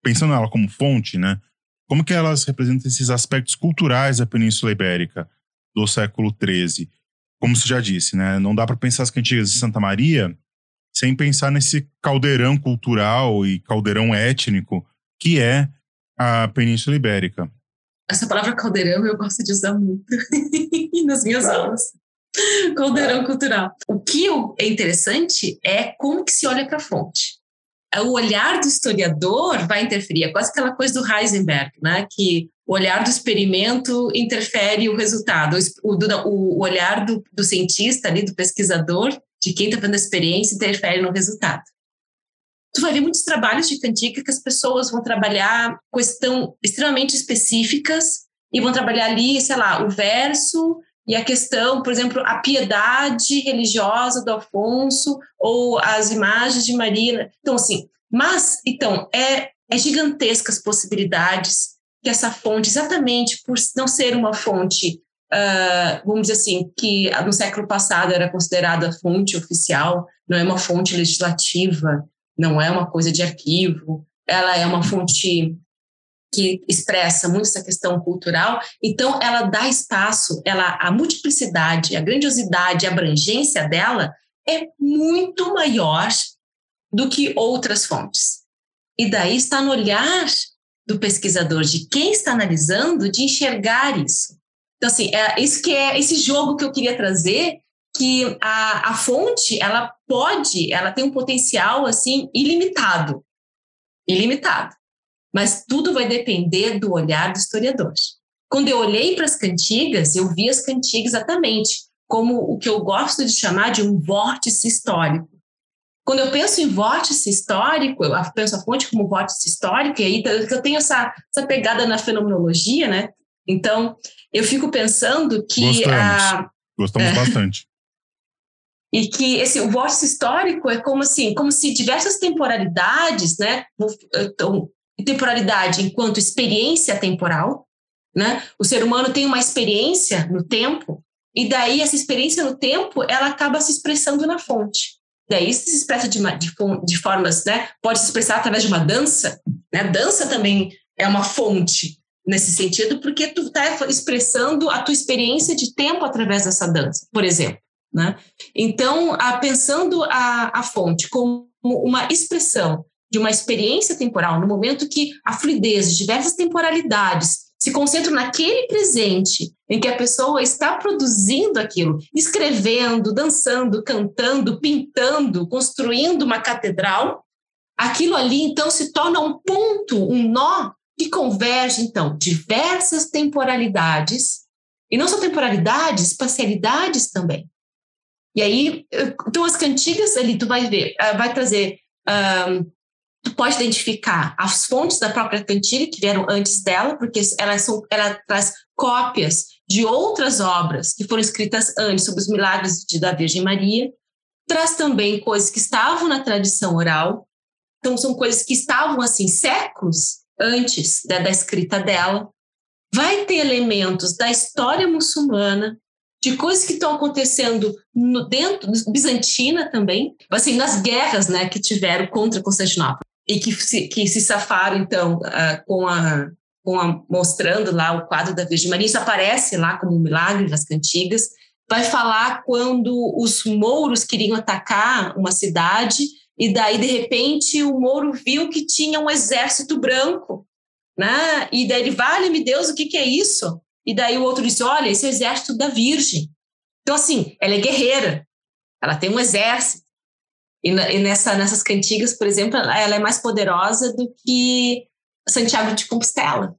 pensando ela como fonte, né? Como que elas representam esses aspectos culturais da Península Ibérica do século XIII? Como você já disse, né? Não dá para pensar as cantigas de Santa Maria sem pensar nesse caldeirão cultural e caldeirão étnico que é a Península Ibérica. Essa palavra caldeirão eu gosto de usar muito nas minhas aulas. caldeirão cultural. O que é interessante é como que se olha para a fonte. O olhar do historiador vai interferir. É quase aquela coisa do Heisenberg, né? Que o olhar do experimento interfere o resultado. O, o, olhar do, do cientista ali, do pesquisador, de quem está fazendo a experiência, interfere no resultado tu vai ver muitos trabalhos de cantiga que as pessoas vão trabalhar questão extremamente específicas e vão trabalhar ali, sei lá, o verso e a questão, por exemplo, a piedade religiosa do Afonso ou as imagens de Maria. Então, assim, mas, então, é, é gigantescas possibilidades que essa fonte, exatamente por não ser uma fonte, uh, vamos dizer assim, que no século passado era considerada fonte oficial, não é uma fonte legislativa, não é uma coisa de arquivo, ela é uma fonte que expressa muito essa questão cultural, então ela dá espaço, ela a multiplicidade, a grandiosidade, a abrangência dela é muito maior do que outras fontes. E daí está no olhar do pesquisador, de quem está analisando, de enxergar isso. Então assim, é isso que é esse jogo que eu queria trazer que a, a fonte ela pode, ela tem um potencial assim ilimitado, ilimitado. Mas tudo vai depender do olhar do historiador. Quando eu olhei para as cantigas, eu vi as cantigas exatamente como o que eu gosto de chamar de um vórtice histórico. Quando eu penso em vórtice histórico, eu penso a fonte como vórtice histórico, e aí eu tenho essa, essa pegada na fenomenologia, né? Então, eu fico pensando que. Gostamos, a, Gostamos é, bastante e que esse o vórtice histórico é como assim, como se diversas temporalidades, né, então, temporalidade enquanto experiência temporal, né? O ser humano tem uma experiência no tempo e daí essa experiência no tempo ela acaba se expressando na fonte. Daí se expressa de, de, de formas, né? Pode se expressar através de uma dança, né? Dança também é uma fonte nesse sentido porque tu está expressando a tua experiência de tempo através dessa dança, por exemplo. Né? Então, a, pensando a, a fonte como uma expressão de uma experiência temporal, no momento que a fluidez de diversas temporalidades se concentram naquele presente em que a pessoa está produzindo aquilo, escrevendo, dançando, cantando, pintando, construindo uma catedral, aquilo ali então se torna um ponto, um nó que converge então diversas temporalidades e não só temporalidades, espacialidades também. E aí, então as cantigas ali, tu vai ver, ah, vai trazer, um, tu pode identificar as fontes da própria cantiga que vieram antes dela, porque ela, são, ela traz cópias de outras obras que foram escritas antes sobre os milagres de, da Virgem Maria, traz também coisas que estavam na tradição oral, então são coisas que estavam assim séculos antes da, da escrita dela. Vai ter elementos da história muçulmana, de coisas que estão acontecendo no dentro bizantina também, assim nas guerras, né, que tiveram contra Constantinopla e que se, que se safaram então uh, com a com a mostrando lá o quadro da Virgem Maria, isso aparece lá como um milagre das cantigas. Vai falar quando os mouros queriam atacar uma cidade e daí de repente o mouro viu que tinha um exército branco, né? E daí ele, vale-me Deus, o que que é isso? E daí o outro disse: Olha, esse é o exército da Virgem. Então, assim, ela é guerreira, ela tem um exército. E, e nessa, nessas cantigas, por exemplo, ela é mais poderosa do que Santiago de Compostela.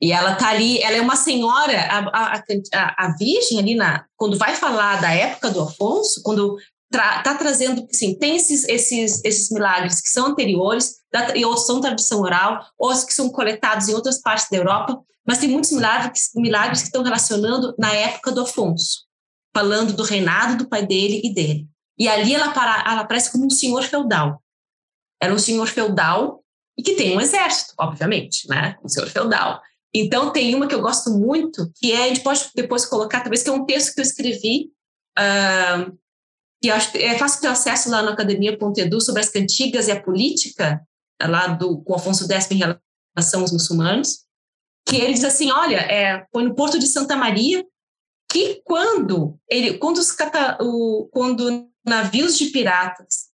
E ela tá ali, ela é uma senhora, a, a, a, a Virgem ali, na, quando vai falar da época do Afonso, quando tra, tá trazendo, assim, tem esses, esses, esses milagres que são anteriores, da, e outros são tradição oral, outros que são coletados em outras partes da Europa, mas tem muitos milagres, milagres que estão relacionando na época do Afonso, falando do reinado do pai dele e dele. E ali ela, para, ela aparece como um senhor feudal. Era um senhor feudal e que tem um exército, obviamente, né? Um senhor feudal. Então tem uma que eu gosto muito, que é, a gente pode depois colocar, talvez que é um texto que eu escrevi, uh, que acho, é fácil ter acesso lá na academia.edu sobre as cantigas e a política, lá do, com Afonso X em relação aos muçulmanos que ele diz assim, olha, é, foi no Porto de Santa Maria que quando ele, quando os cata, o, quando navios de piratas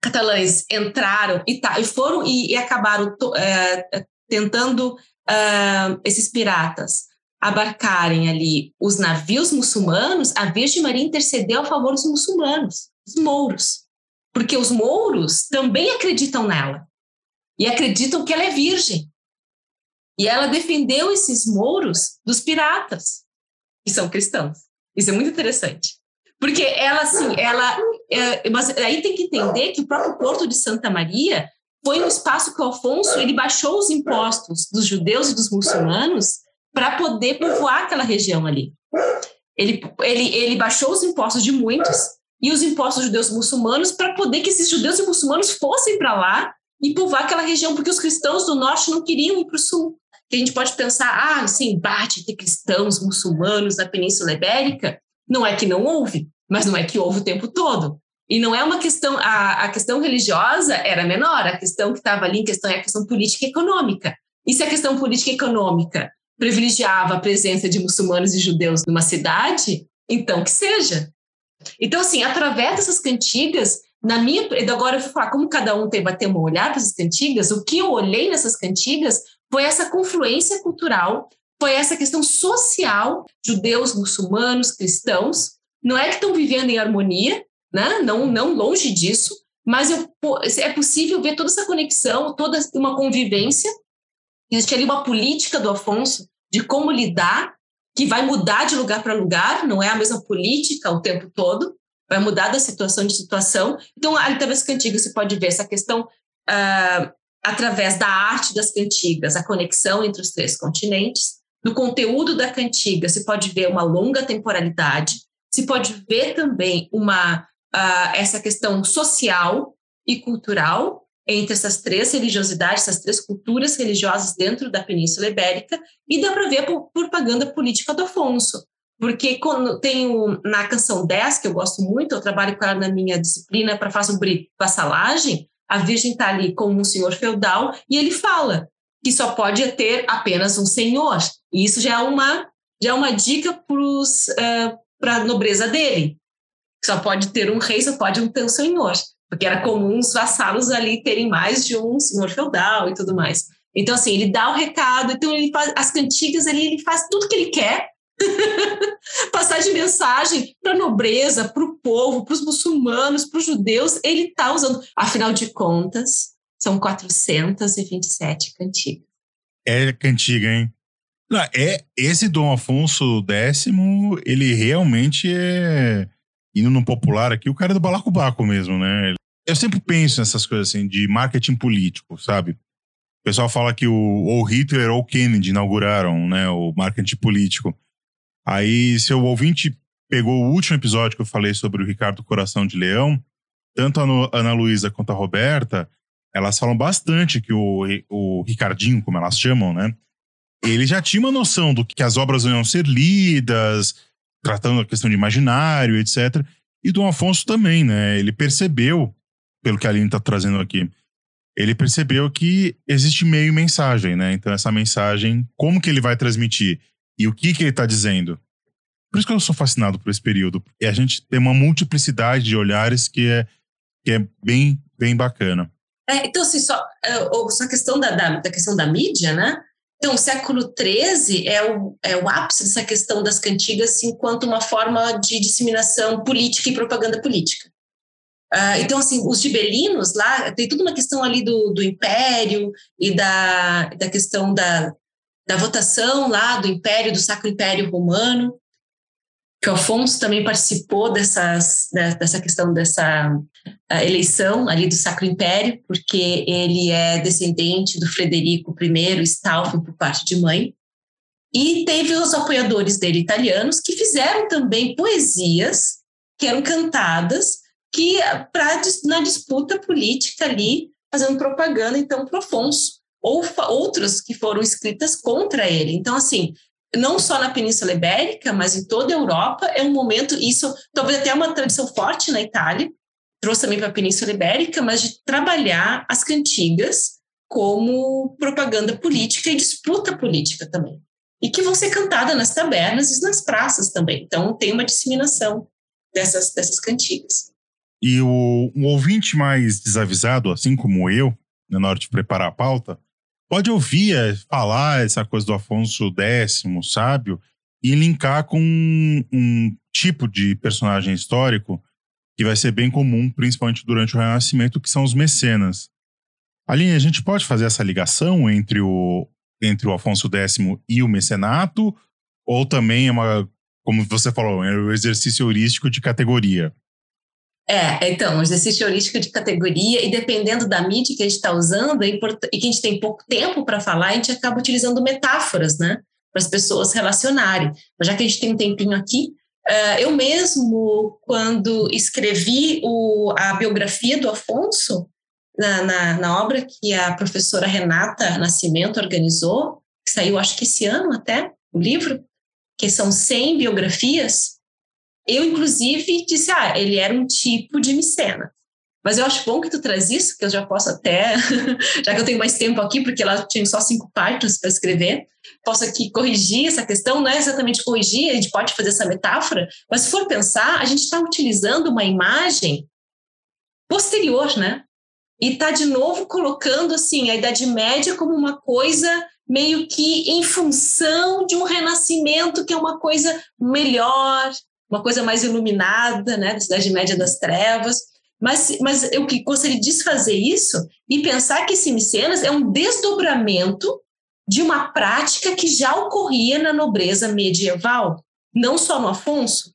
catalães entraram e, tá, e foram e, e acabaram é, é tentando uh, esses piratas abarcarem ali os navios muçulmanos, a Virgem Maria intercedeu a favor dos muçulmanos, os mouros, porque os mouros também acreditam nela e acreditam que ela é virgem. E ela defendeu esses mouros dos piratas, que são cristãos. Isso é muito interessante. Porque ela, assim, ela. É, mas aí tem que entender que o próprio Porto de Santa Maria foi um espaço que o Afonso ele baixou os impostos dos judeus e dos muçulmanos para poder povoar aquela região ali. Ele, ele, ele baixou os impostos de muitos e os impostos judeus e muçulmanos para poder que esses judeus e muçulmanos fossem para lá e povoar aquela região, porque os cristãos do norte não queriam ir para o sul que a gente pode pensar, ah, esse embate entre cristãos, muçulmanos na Península Ibérica, não é que não houve, mas não é que houve o tempo todo. E não é uma questão, a, a questão religiosa era menor, a questão que estava ali em questão é a questão política e econômica. E se a questão política e econômica privilegiava a presença de muçulmanos e judeus numa cidade, então que seja. Então, assim, através dessas cantigas, na minha. Agora eu vou falar como cada um tem bater um olhar para essas cantigas, o que eu olhei nessas cantigas foi essa confluência cultural, foi essa questão social, judeus, muçulmanos, cristãos, não é que estão vivendo em harmonia, né? não, não longe disso, mas eu, é possível ver toda essa conexão, toda uma convivência. Existe ali uma política do Afonso de como lidar, que vai mudar de lugar para lugar, não é a mesma política o tempo todo, vai mudar da situação de situação. Então, ali talvez cantiga você pode ver essa questão uh, através da arte das cantigas, a conexão entre os três continentes. No conteúdo da cantiga, se pode ver uma longa temporalidade, se pode ver também uma uh, essa questão social e cultural entre essas três religiosidades, essas três culturas religiosas dentro da Península Ibérica, e dá para ver a propaganda política do Afonso. Porque quando tenho na canção 10, que eu gosto muito, eu trabalho com ela na minha disciplina para fazer sobre vassalagem, a Virgem está ali como um senhor feudal e ele fala que só pode ter apenas um senhor. E isso já é uma, já é uma dica para a nobreza dele. Só pode ter um rei, só pode ter um senhor. Porque era comum os vassalos ali terem mais de um senhor feudal e tudo mais. Então, assim, ele dá o recado, então ele faz as cantigas ali, ele faz tudo que ele quer passar de mensagem para a nobreza, para o povo, para os muçulmanos, para os judeus, ele está usando. Afinal de contas, são 427 cantigas. É cantiga, hein? Não, é, esse Dom Afonso X, ele realmente é, indo no popular aqui, o cara é do balacobaco mesmo, né? Eu sempre penso nessas coisas assim, de marketing político, sabe? O pessoal fala que o, ou Hitler ou Kennedy inauguraram né, o marketing político. Aí, seu ouvinte pegou o último episódio que eu falei sobre o Ricardo Coração de Leão, tanto a Ana Luísa quanto a Roberta, elas falam bastante que o, o Ricardinho, como elas chamam, né? Ele já tinha uma noção do que as obras iam ser lidas, tratando a questão de imaginário, etc. E Dom Afonso também, né? Ele percebeu, pelo que a Aline está trazendo aqui, ele percebeu que existe meio mensagem, né? Então, essa mensagem, como que ele vai transmitir? E o que, que ele está dizendo? Por isso que eu sou fascinado por esse período. E a gente tem uma multiplicidade de olhares que é, que é bem, bem bacana. É, então, assim, só, é, só a questão da, da, da, questão da mídia, né? Então, o século XIII é o, é o ápice dessa questão das cantigas enquanto uma forma de disseminação política e propaganda política. Uh, então, assim, os gibelinos lá, tem toda uma questão ali do, do império e da, da questão da, da votação lá do Império, do Sacro Império Romano, que o Afonso também participou dessas, dessa questão dessa eleição ali do Sacro Império, porque ele é descendente do Frederico I Stauffen por parte de mãe, e teve os apoiadores dele italianos que fizeram também poesias que eram cantadas que pra, na disputa política ali, fazendo propaganda então para Afonso ou outras que foram escritas contra ele. Então, assim, não só na Península Ibérica, mas em toda a Europa, é um momento, isso talvez até uma tradição forte na Itália, trouxe também para a Península Ibérica, mas de trabalhar as cantigas como propaganda política e disputa política também. E que vão ser cantadas nas tabernas e nas praças também. Então, tem uma disseminação dessas, dessas cantigas. E o, um ouvinte mais desavisado, assim como eu, né, na hora de preparar a pauta, pode ouvir é, falar essa coisa do Afonso X, sábio, e linkar com um, um tipo de personagem histórico que vai ser bem comum, principalmente durante o Renascimento, que são os mecenas. Aline, a gente pode fazer essa ligação entre o, entre o Afonso X e o mecenato, ou também é uma, como você falou, é um exercício heurístico de categoria? É, então, exercício heurístico de categoria, e dependendo da mídia que a gente está usando, é e que a gente tem pouco tempo para falar, a gente acaba utilizando metáforas, né? Para as pessoas relacionarem. Mas já que a gente tem um tempinho aqui, uh, eu mesmo, quando escrevi o, a biografia do Afonso, na, na, na, obra que a professora Renata Nascimento organizou, que saiu acho que esse ano até, o livro, que são 100 biografias, eu inclusive disse, ah, ele era um tipo de micena. Mas eu acho bom que tu traz isso, que eu já posso até, já que eu tenho mais tempo aqui, porque ela tinha só cinco páginas para escrever, posso aqui corrigir essa questão, não é exatamente corrigir, a gente pode fazer essa metáfora, mas se for pensar, a gente está utilizando uma imagem posterior, né? E está de novo colocando assim a Idade Média como uma coisa meio que em função de um renascimento que é uma coisa melhor, uma coisa mais iluminada, né, da Idade Média das Trevas. Mas, mas eu que gostaria de desfazer isso e pensar que esse Micenas é um desdobramento de uma prática que já ocorria na nobreza medieval, não só no Afonso.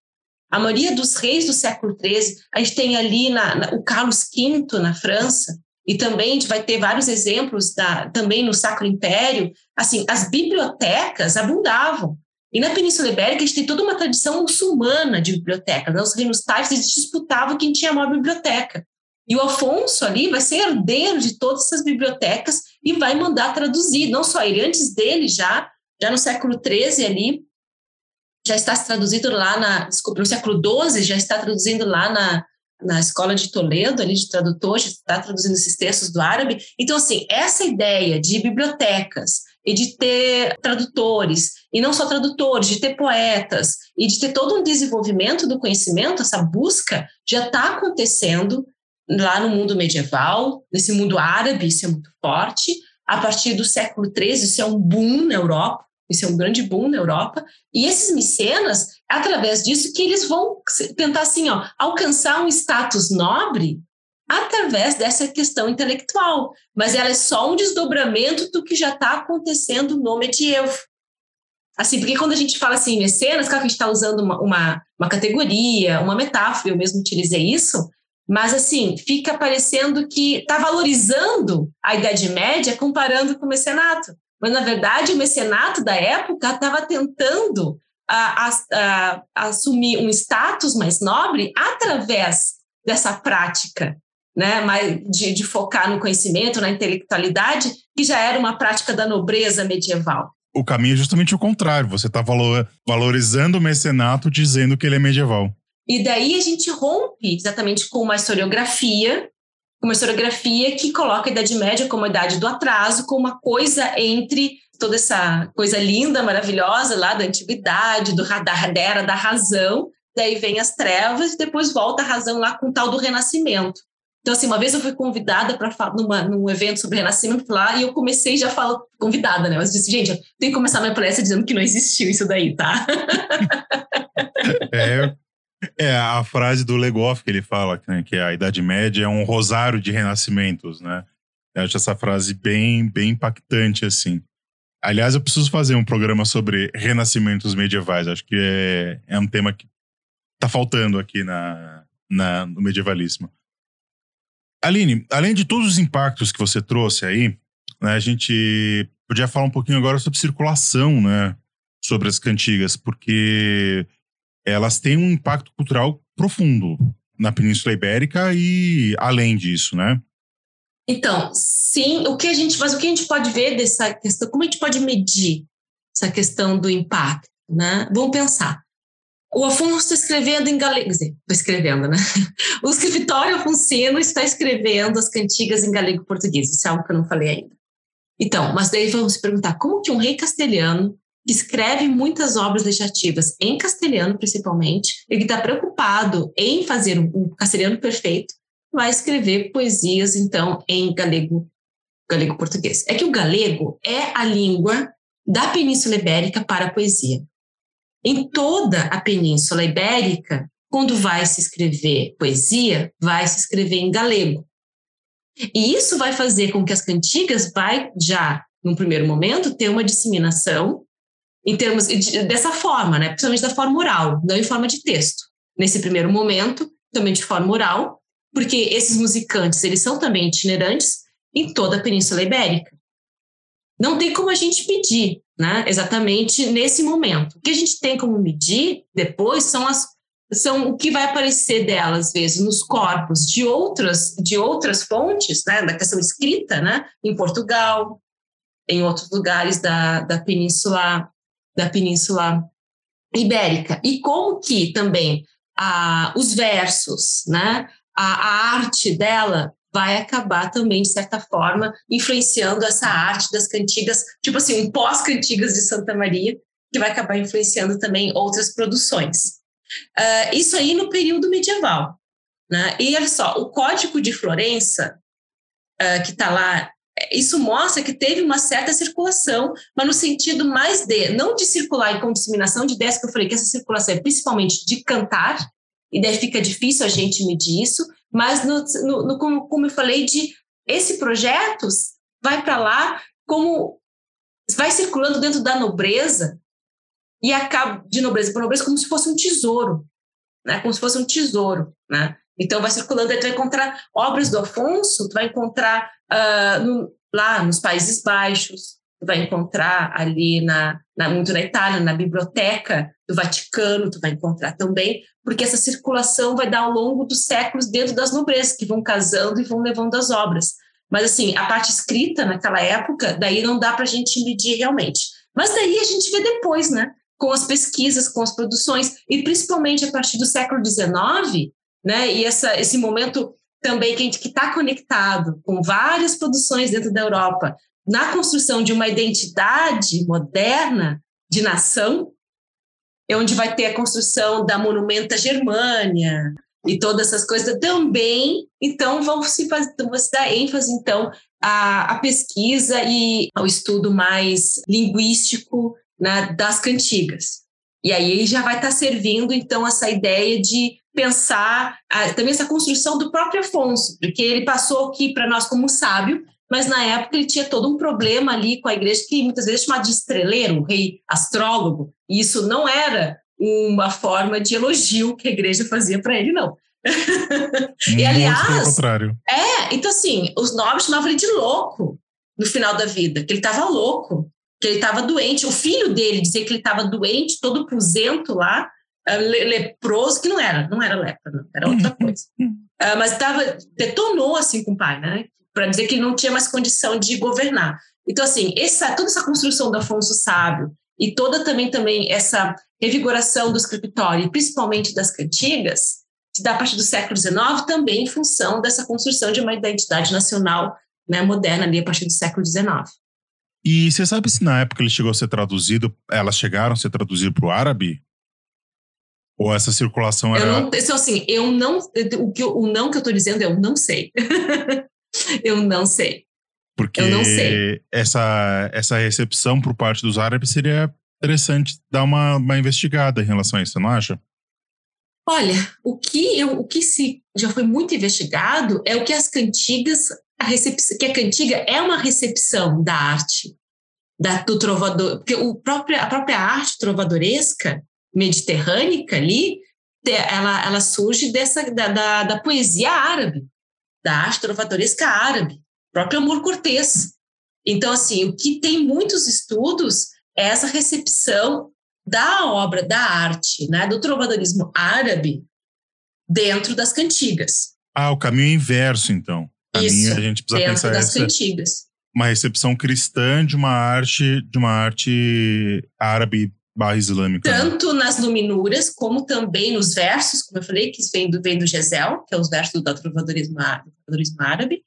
A maioria dos reis do século XIII, a gente tem ali na, na, o Carlos V na França, e também a gente vai ter vários exemplos da, também no Sacro Império. Assim, as bibliotecas abundavam. E na Península Ibérica, a gente tem toda uma tradição muçulmana de biblioteca. Né? Os reinos táticos eles disputavam quem tinha a maior biblioteca. E o Afonso ali vai ser herdeiro de todas essas bibliotecas e vai mandar traduzir. Não só ele, antes dele já, já no século XIII ali, já está traduzindo lá na, desculpa, no século XII já está traduzindo lá na, na escola de Toledo, ali de tradutor, já está traduzindo esses textos do árabe. Então, assim, essa ideia de bibliotecas e de ter tradutores, e não só tradutores, de ter poetas, e de ter todo um desenvolvimento do conhecimento, essa busca já está acontecendo lá no mundo medieval, nesse mundo árabe, isso é muito forte. A partir do século XIII, isso é um boom na Europa. Isso é um grande boom na Europa. E esses micenas, através disso, que eles vão tentar assim, ó, alcançar um status nobre através dessa questão intelectual. Mas ela é só um desdobramento do que já está acontecendo no medievo. Assim, porque quando a gente fala assim, mecenas, claro que a gente está usando uma, uma, uma categoria, uma metáfora, eu mesmo utilizei isso, mas assim, fica parecendo que está valorizando a Idade Média comparando com o mecenato. Mas, na verdade, o mecenato da época estava tentando a, a, a, assumir um status mais nobre através dessa prática, né, de, de focar no conhecimento, na intelectualidade, que já era uma prática da nobreza medieval. O caminho é justamente o contrário. Você está valor, valorizando o mecenato dizendo que ele é medieval. E daí a gente rompe exatamente com uma historiografia uma historiografia que coloca a Idade Média como a idade do atraso, como uma coisa entre toda essa coisa linda, maravilhosa lá da antiguidade, do da, da era da razão, daí vem as trevas e depois volta a razão lá com o tal do renascimento. Então, assim, uma vez eu fui convidada para falar num evento sobre renascimento lá e eu comecei já falo convidada, né? Mas disse, gente, eu tenho que começar minha palestra dizendo que não existiu isso daí, tá? é, é, a frase do Legoff que ele fala, né, que a Idade Média é um rosário de renascimentos, né? Eu acho essa frase bem, bem impactante, assim. Aliás, eu preciso fazer um programa sobre renascimentos medievais. Acho que é, é um tema que tá faltando aqui na, na, no medievalismo. Aline, além de todos os impactos que você trouxe aí, né, a gente podia falar um pouquinho agora sobre circulação, né? Sobre as cantigas, porque elas têm um impacto cultural profundo na Península Ibérica e além disso, né? Então, sim, o que a gente, mas o que a gente pode ver dessa questão, como a gente pode medir essa questão do impacto, né? Vamos pensar. O Afonso escrevendo em galego, escrevendo, né? O escritório Afonsino está escrevendo as cantigas em galego português, isso é algo que eu não falei ainda. Então, mas daí vamos se perguntar, como que um rei castelhano escreve muitas obras legislativas em castelhano, principalmente, ele está preocupado em fazer um castelhano perfeito, vai escrever poesias, então, em galego galego-português. É que o galego é a língua da Península Ibérica para a poesia. Em toda a Península Ibérica, quando vai se escrever poesia, vai se escrever em galego. E isso vai fazer com que as cantigas vai já, num primeiro momento, ter uma disseminação em termos de, dessa forma, né? principalmente da forma oral, não em forma de texto. Nesse primeiro momento, também de forma oral, porque esses musicantes eles são também itinerantes em toda a Península Ibérica. Não tem como a gente pedir, né? Exatamente nesse momento. O que a gente tem como medir depois são as são o que vai aparecer dela às vezes nos corpos de outras de outras fontes, né, da questão escrita, né, em Portugal, em outros lugares da, da península da península ibérica e como que também a, os versos, né, a, a arte dela vai acabar também, de certa forma, influenciando essa arte das cantigas, tipo assim, um pós-cantigas de Santa Maria, que vai acabar influenciando também outras produções. Uh, isso aí no período medieval. Né? E olha só, o Código de Florença, uh, que está lá, isso mostra que teve uma certa circulação, mas no sentido mais de, não de circular e com disseminação de ideias, que eu falei que essa circulação é principalmente de cantar, e daí fica difícil a gente medir isso, mas no, no, no como, como eu falei, de esse projeto vai para lá como vai circulando dentro da nobreza e acaba de nobreza para nobreza como se fosse um tesouro, né? Como se fosse um tesouro, né? Então vai circulando, aí tu vai encontrar obras do Afonso, tu vai encontrar uh, no, lá nos Países Baixos, tu vai encontrar ali na, na, muito na Itália, na biblioteca do Vaticano, tu vai encontrar também, porque essa circulação vai dar ao longo dos séculos dentro das nobrezas, que vão casando e vão levando as obras. Mas, assim, a parte escrita naquela época, daí não dá para a gente medir realmente. Mas daí a gente vê depois, né? Com as pesquisas, com as produções, e principalmente a partir do século XIX, né? E essa, esse momento também que a gente está conectado com várias produções dentro da Europa, na construção de uma identidade moderna de nação, onde vai ter a construção da Monumenta Germânia e todas essas coisas também. Então, vão se, fazer, vão se dar ênfase, então, à, à pesquisa e ao estudo mais linguístico né, das cantigas. E aí já vai estar servindo, então, essa ideia de pensar a, também essa construção do próprio Afonso, porque ele passou aqui para nós como sábio, mas na época ele tinha todo um problema ali com a igreja que muitas vezes chamava de estreleiro, um rei astrólogo, e isso não era uma forma de elogio que a igreja fazia para ele, não. e aliás. É, então assim, os nobres chamavam ele de louco no final da vida, que ele estava louco, que ele estava doente. O filho dele dizia que ele estava doente, todo pusento lá, ah, leproso, que não era, não era lepra, não, era outra coisa. Uh, mas tava, detonou assim com o pai, né? Para dizer que ele não tinha mais condição de governar. Então, assim, essa, toda essa construção do Afonso Sábio e toda também, também essa revigoração do escritório, principalmente das cantigas, se dá a partir do século XIX, também em função dessa construção de uma identidade nacional né, moderna ali a partir do século XIX. E você sabe se na época ele chegou a ser traduzido, elas chegaram a ser traduzidas para o árabe? Ou essa circulação era. Eu não, então, assim, eu não. O, que, o não que eu estou dizendo é eu não sei. Eu não sei. Porque eu não sei. Essa, essa recepção por parte dos árabes seria interessante dar uma, uma investigada em relação a isso, você não acha? Olha, o que, eu, o que se já foi muito investigado é o que as cantigas, a que a cantiga é uma recepção da arte, da, do trovador, porque o próprio, a própria arte trovadoresca mediterrânica ali, ela, ela surge dessa, da, da, da poesia árabe da arte trovadoresca árabe, próprio Amor Cortês. Então, assim, o que tem muitos estudos é essa recepção da obra, da arte, né, do trovadorismo árabe dentro das cantigas. Ah, o caminho inverso, então. Isso, a gente precisa dentro pensar das essa, cantigas. Uma recepção cristã de uma arte, de uma arte árabe barra islâmica. Né? Tanto né? nas luminuras, como também nos versos, como eu falei, que vem do, vem do Gesel, que é os versos do trovadorismo, trovadorismo árabe,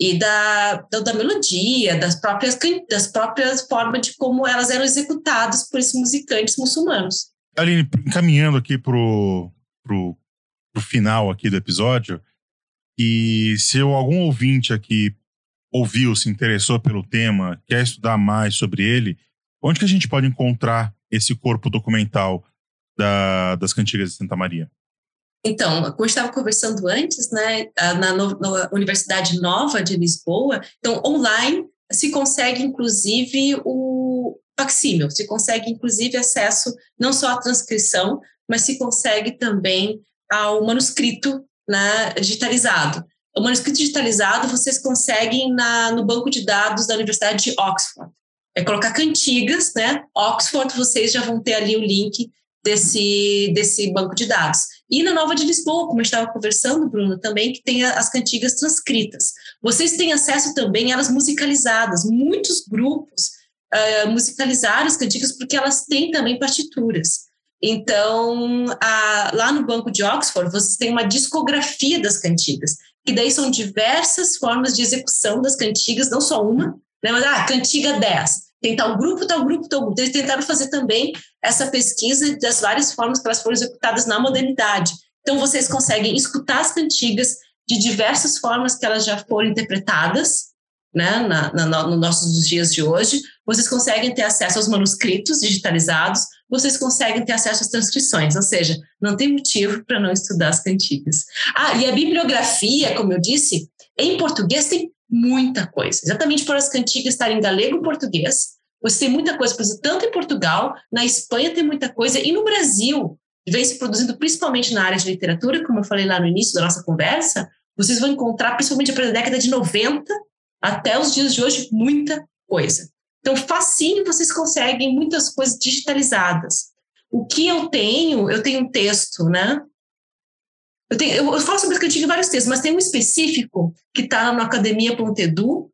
e da, da, da, melodia, das próprias, das próprias formas de como elas eram executadas por esses musicantes muçulmanos. Aline, encaminhando aqui pro, pro, pro final aqui do episódio, e se algum ouvinte aqui ouviu, se interessou pelo tema, quer estudar mais sobre ele, onde que a gente pode encontrar esse corpo documental da, das cantigas de Santa Maria? Então, como eu estava conversando antes, né, na, na Universidade Nova de Lisboa, então online se consegue inclusive o facsímil, se consegue inclusive acesso não só à transcrição, mas se consegue também ao manuscrito né, digitalizado. O manuscrito digitalizado vocês conseguem na, no banco de dados da Universidade de Oxford. É colocar cantigas, né? Oxford, vocês já vão ter ali o link desse, desse banco de dados. E na Nova de Lisboa, como eu estava conversando, Bruno, também, que tem as cantigas transcritas. Vocês têm acesso também a elas musicalizadas. Muitos grupos uh, musicalizaram as cantigas porque elas têm também partituras. Então, a, lá no Banco de Oxford, vocês têm uma discografia das cantigas, que daí são diversas formas de execução das cantigas, não só uma, né? mas, ah, cantiga 10, tem tal grupo, tal grupo, tal grupo. Eles tentaram fazer também essa pesquisa das várias formas que elas foram executadas na modernidade. Então, vocês conseguem escutar as cantigas de diversas formas que elas já foram interpretadas, né, na, na, no nossos dias de hoje. Vocês conseguem ter acesso aos manuscritos digitalizados, vocês conseguem ter acesso às transcrições, ou seja, não tem motivo para não estudar as cantigas. Ah, e a bibliografia, como eu disse, em português tem muita coisa, exatamente por as cantigas estarem em galego e português. Você tem muita coisa, tanto em Portugal, na Espanha tem muita coisa, e no Brasil, vem se produzindo principalmente na área de literatura, como eu falei lá no início da nossa conversa, vocês vão encontrar, principalmente a década de 90 até os dias de hoje, muita coisa. Então, facinho vocês conseguem muitas coisas digitalizadas. O que eu tenho, eu tenho um texto, né? Eu, tenho, eu falo sobre cantiga em vários textos, mas tem um específico que está no academia.edu,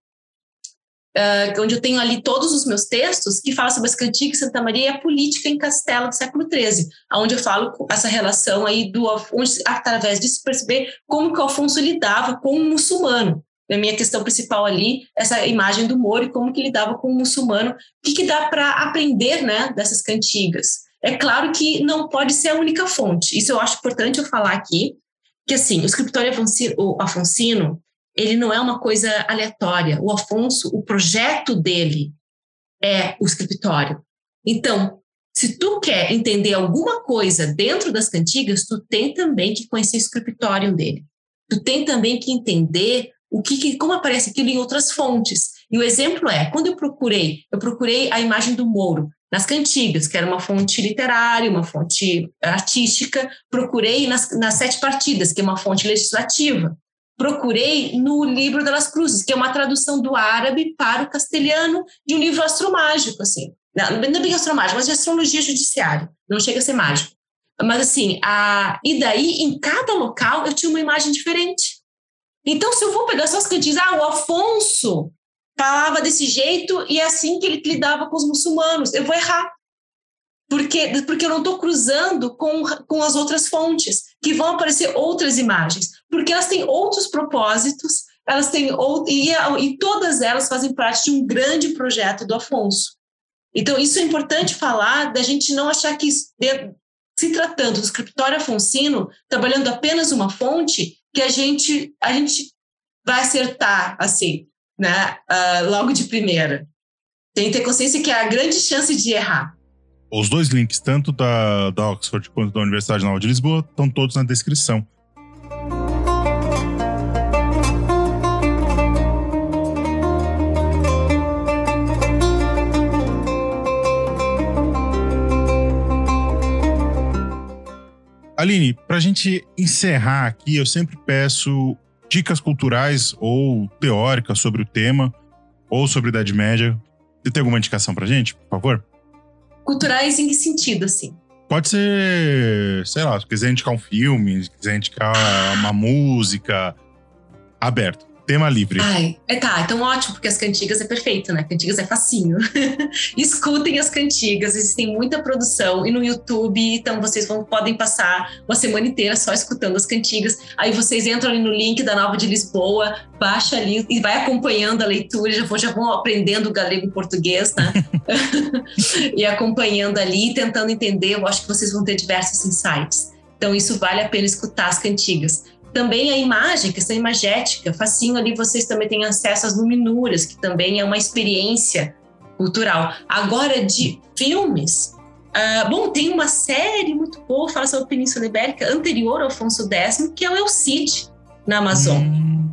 uh, onde eu tenho ali todos os meus textos que falam sobre as cantigas Santa Maria e a política em Castelo do século XIII, onde eu falo essa relação aí do onde, através se perceber como que o Afonso lidava com o muçulmano a minha questão principal ali, essa imagem do Moro e como que lidava com o muçulmano. O que, que dá para aprender né, dessas cantigas? É claro que não pode ser a única fonte. Isso eu acho importante eu falar aqui, que assim, o escritório o Afonsino, ele não é uma coisa aleatória. O Afonso, o projeto dele é o escritório. Então, se tu quer entender alguma coisa dentro das cantigas, tu tem também que conhecer o escritório dele. Tu tem também que entender o que, como aparece aquilo em outras fontes. E o exemplo é, quando eu procurei, eu procurei a imagem do Mouro nas cantigas, que era uma fonte literária, uma fonte artística, procurei nas, nas Sete Partidas, que é uma fonte legislativa, procurei no livro das Cruzes, que é uma tradução do árabe para o castelhano de um livro astromágico, assim. Não, não é bem astromágico, mas de astrologia judiciária. Não chega a ser mágico. Mas assim, a... e daí, em cada local, eu tinha uma imagem diferente. Então, se eu vou pegar só as cantigas, ah, o Afonso falava desse jeito e é assim que ele lidava com os muçulmanos, eu vou errar. Porque, porque eu não estou cruzando com, com as outras fontes, que vão aparecer outras imagens, porque elas têm outros propósitos, elas têm e, e todas elas fazem parte de um grande projeto do Afonso. Então, isso é importante falar, da gente não achar que, se tratando do escritório afonsino, trabalhando apenas uma fonte, que a gente, a gente vai acertar, assim, né? Uh, logo de primeira. Tem que ter consciência que há grande chance de errar. Os dois links, tanto da, da Oxford quanto da Universidade Nova de Lisboa, estão todos na descrição. Aline, para a gente encerrar aqui, eu sempre peço dicas culturais ou teóricas sobre o tema, ou sobre Idade Média. Você tem alguma indicação para gente, por favor? Culturais em que sentido, assim? Pode ser, sei lá, se quiser indicar um filme, se quiser indicar uma música, aberto. Tema livre. Ai, é, tá, então ótimo, porque as cantigas é perfeito, né? Cantigas é facinho. Escutem as cantigas, existem muita produção e no YouTube, então vocês vão, podem passar uma semana inteira só escutando as cantigas. Aí vocês entram ali no link da Nova de Lisboa, baixa ali e vai acompanhando a leitura, já vão, já vão aprendendo galego e português, né? e acompanhando ali, tentando entender, eu acho que vocês vão ter diversos insights. Então isso vale a pena escutar as cantigas também a imagem, questão imagética, facinho ali vocês também têm acesso às luminuras, que também é uma experiência cultural. Agora, de filmes, uh, bom, tem uma série muito boa, fala sobre a Península Ibérica, anterior ao Afonso X, que é o El Cid, na Amazon. Hum.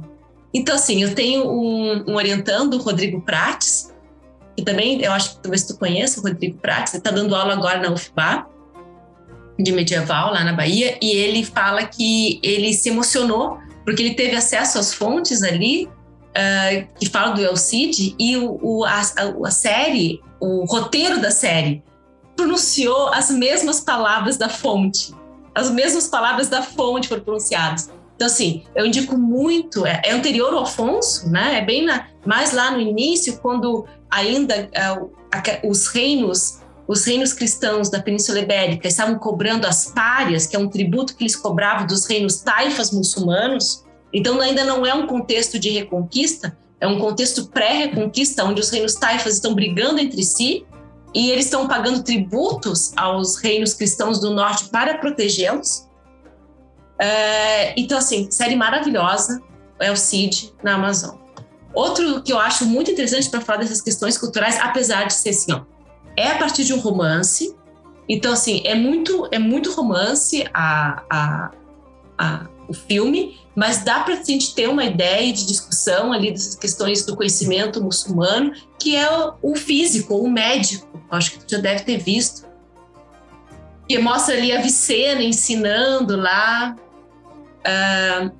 Então, assim, eu tenho um, um orientando, o Rodrigo Prates, que também, eu acho que talvez tu conheça o Rodrigo Prates, ele está dando aula agora na UFBA, de medieval, lá na Bahia, e ele fala que ele se emocionou, porque ele teve acesso às fontes ali, uh, que falam do El Cid, e o, o a, a série, o roteiro da série, pronunciou as mesmas palavras da fonte. As mesmas palavras da fonte foram pronunciadas. Então, assim, eu indico muito, é, é anterior ao Afonso, né? É bem na, mais lá no início, quando ainda uh, os reinos os reinos cristãos da Península Ibérica estavam cobrando as párias, que é um tributo que eles cobravam dos reinos taifas muçulmanos. Então, ainda não é um contexto de reconquista, é um contexto pré-reconquista, onde os reinos taifas estão brigando entre si e eles estão pagando tributos aos reinos cristãos do norte para protegê-los. É, então, assim, série maravilhosa, é o Cid na Amazon. Outro que eu acho muito interessante para falar dessas questões culturais, apesar de ser assim, ó, é a partir de um romance. Então, assim, é muito, é muito romance a, a, a o filme, mas dá para a gente ter uma ideia de discussão ali dessas questões do conhecimento muçulmano, que é o físico, o médico. Acho que tu já deve ter visto. Que mostra ali a Vicena ensinando lá uh,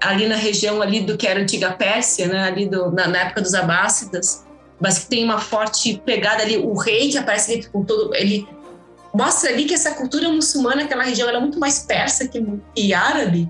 ali na região ali do que era a antiga Pérsia, né? Ali do, na, na, época dos Abássidas, mas que tem uma forte pegada ali. O rei que aparece ali com todo, ele mostra ali que essa cultura muçulmana, aquela região, era é muito mais persa que, que árabe.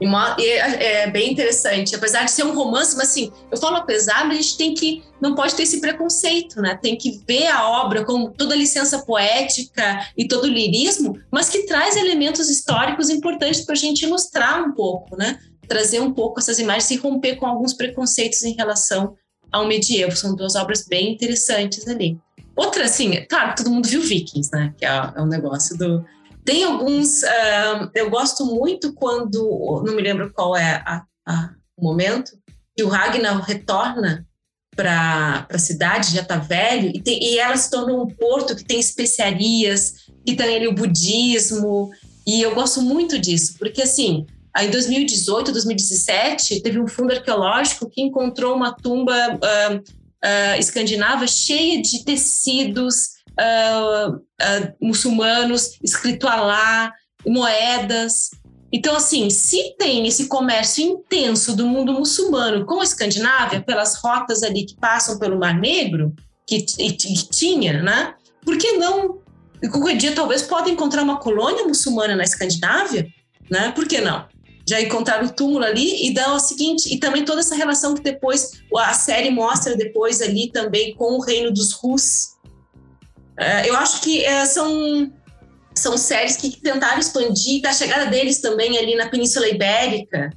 E, é, é, bem interessante, apesar de ser um romance, mas assim, eu falo apesar, mas a gente tem que, não pode ter esse preconceito, né? Tem que ver a obra com toda a licença poética e todo o lirismo, mas que traz elementos históricos importantes para a gente ilustrar um pouco, né? Trazer um pouco essas imagens e romper com alguns preconceitos em relação ao medievo. São duas obras bem interessantes ali. Outra, assim, claro, todo mundo viu Vikings, né? Que é, é um negócio do tem alguns. Uh, eu gosto muito quando. Não me lembro qual é a, a, o momento, que o Ragnar retorna para a cidade, já está velho, e, tem, e ela se tornou um porto que tem especiarias, que tem ali o budismo. E eu gosto muito disso, porque assim. Aí em 2018, 2017, teve um fundo arqueológico que encontrou uma tumba uh, uh, escandinava cheia de tecidos, uh, muçulmanos, escrito Alá, moedas. Então, assim, se tem esse comércio intenso do mundo muçulmano com a Escandinávia, pelas rotas ali que passam pelo Mar Negro, que, que tinha, né? Por que não? Qualquer dia talvez possa encontrar uma colônia muçulmana na Escandinávia, né? Por que não? Já encontraram o túmulo ali e dá o seguinte, e também toda essa relação que depois a série mostra depois ali também com o reino dos Rus, é, eu acho que é, são, são séries que tentaram expandir, da chegada deles também ali na Península Ibérica.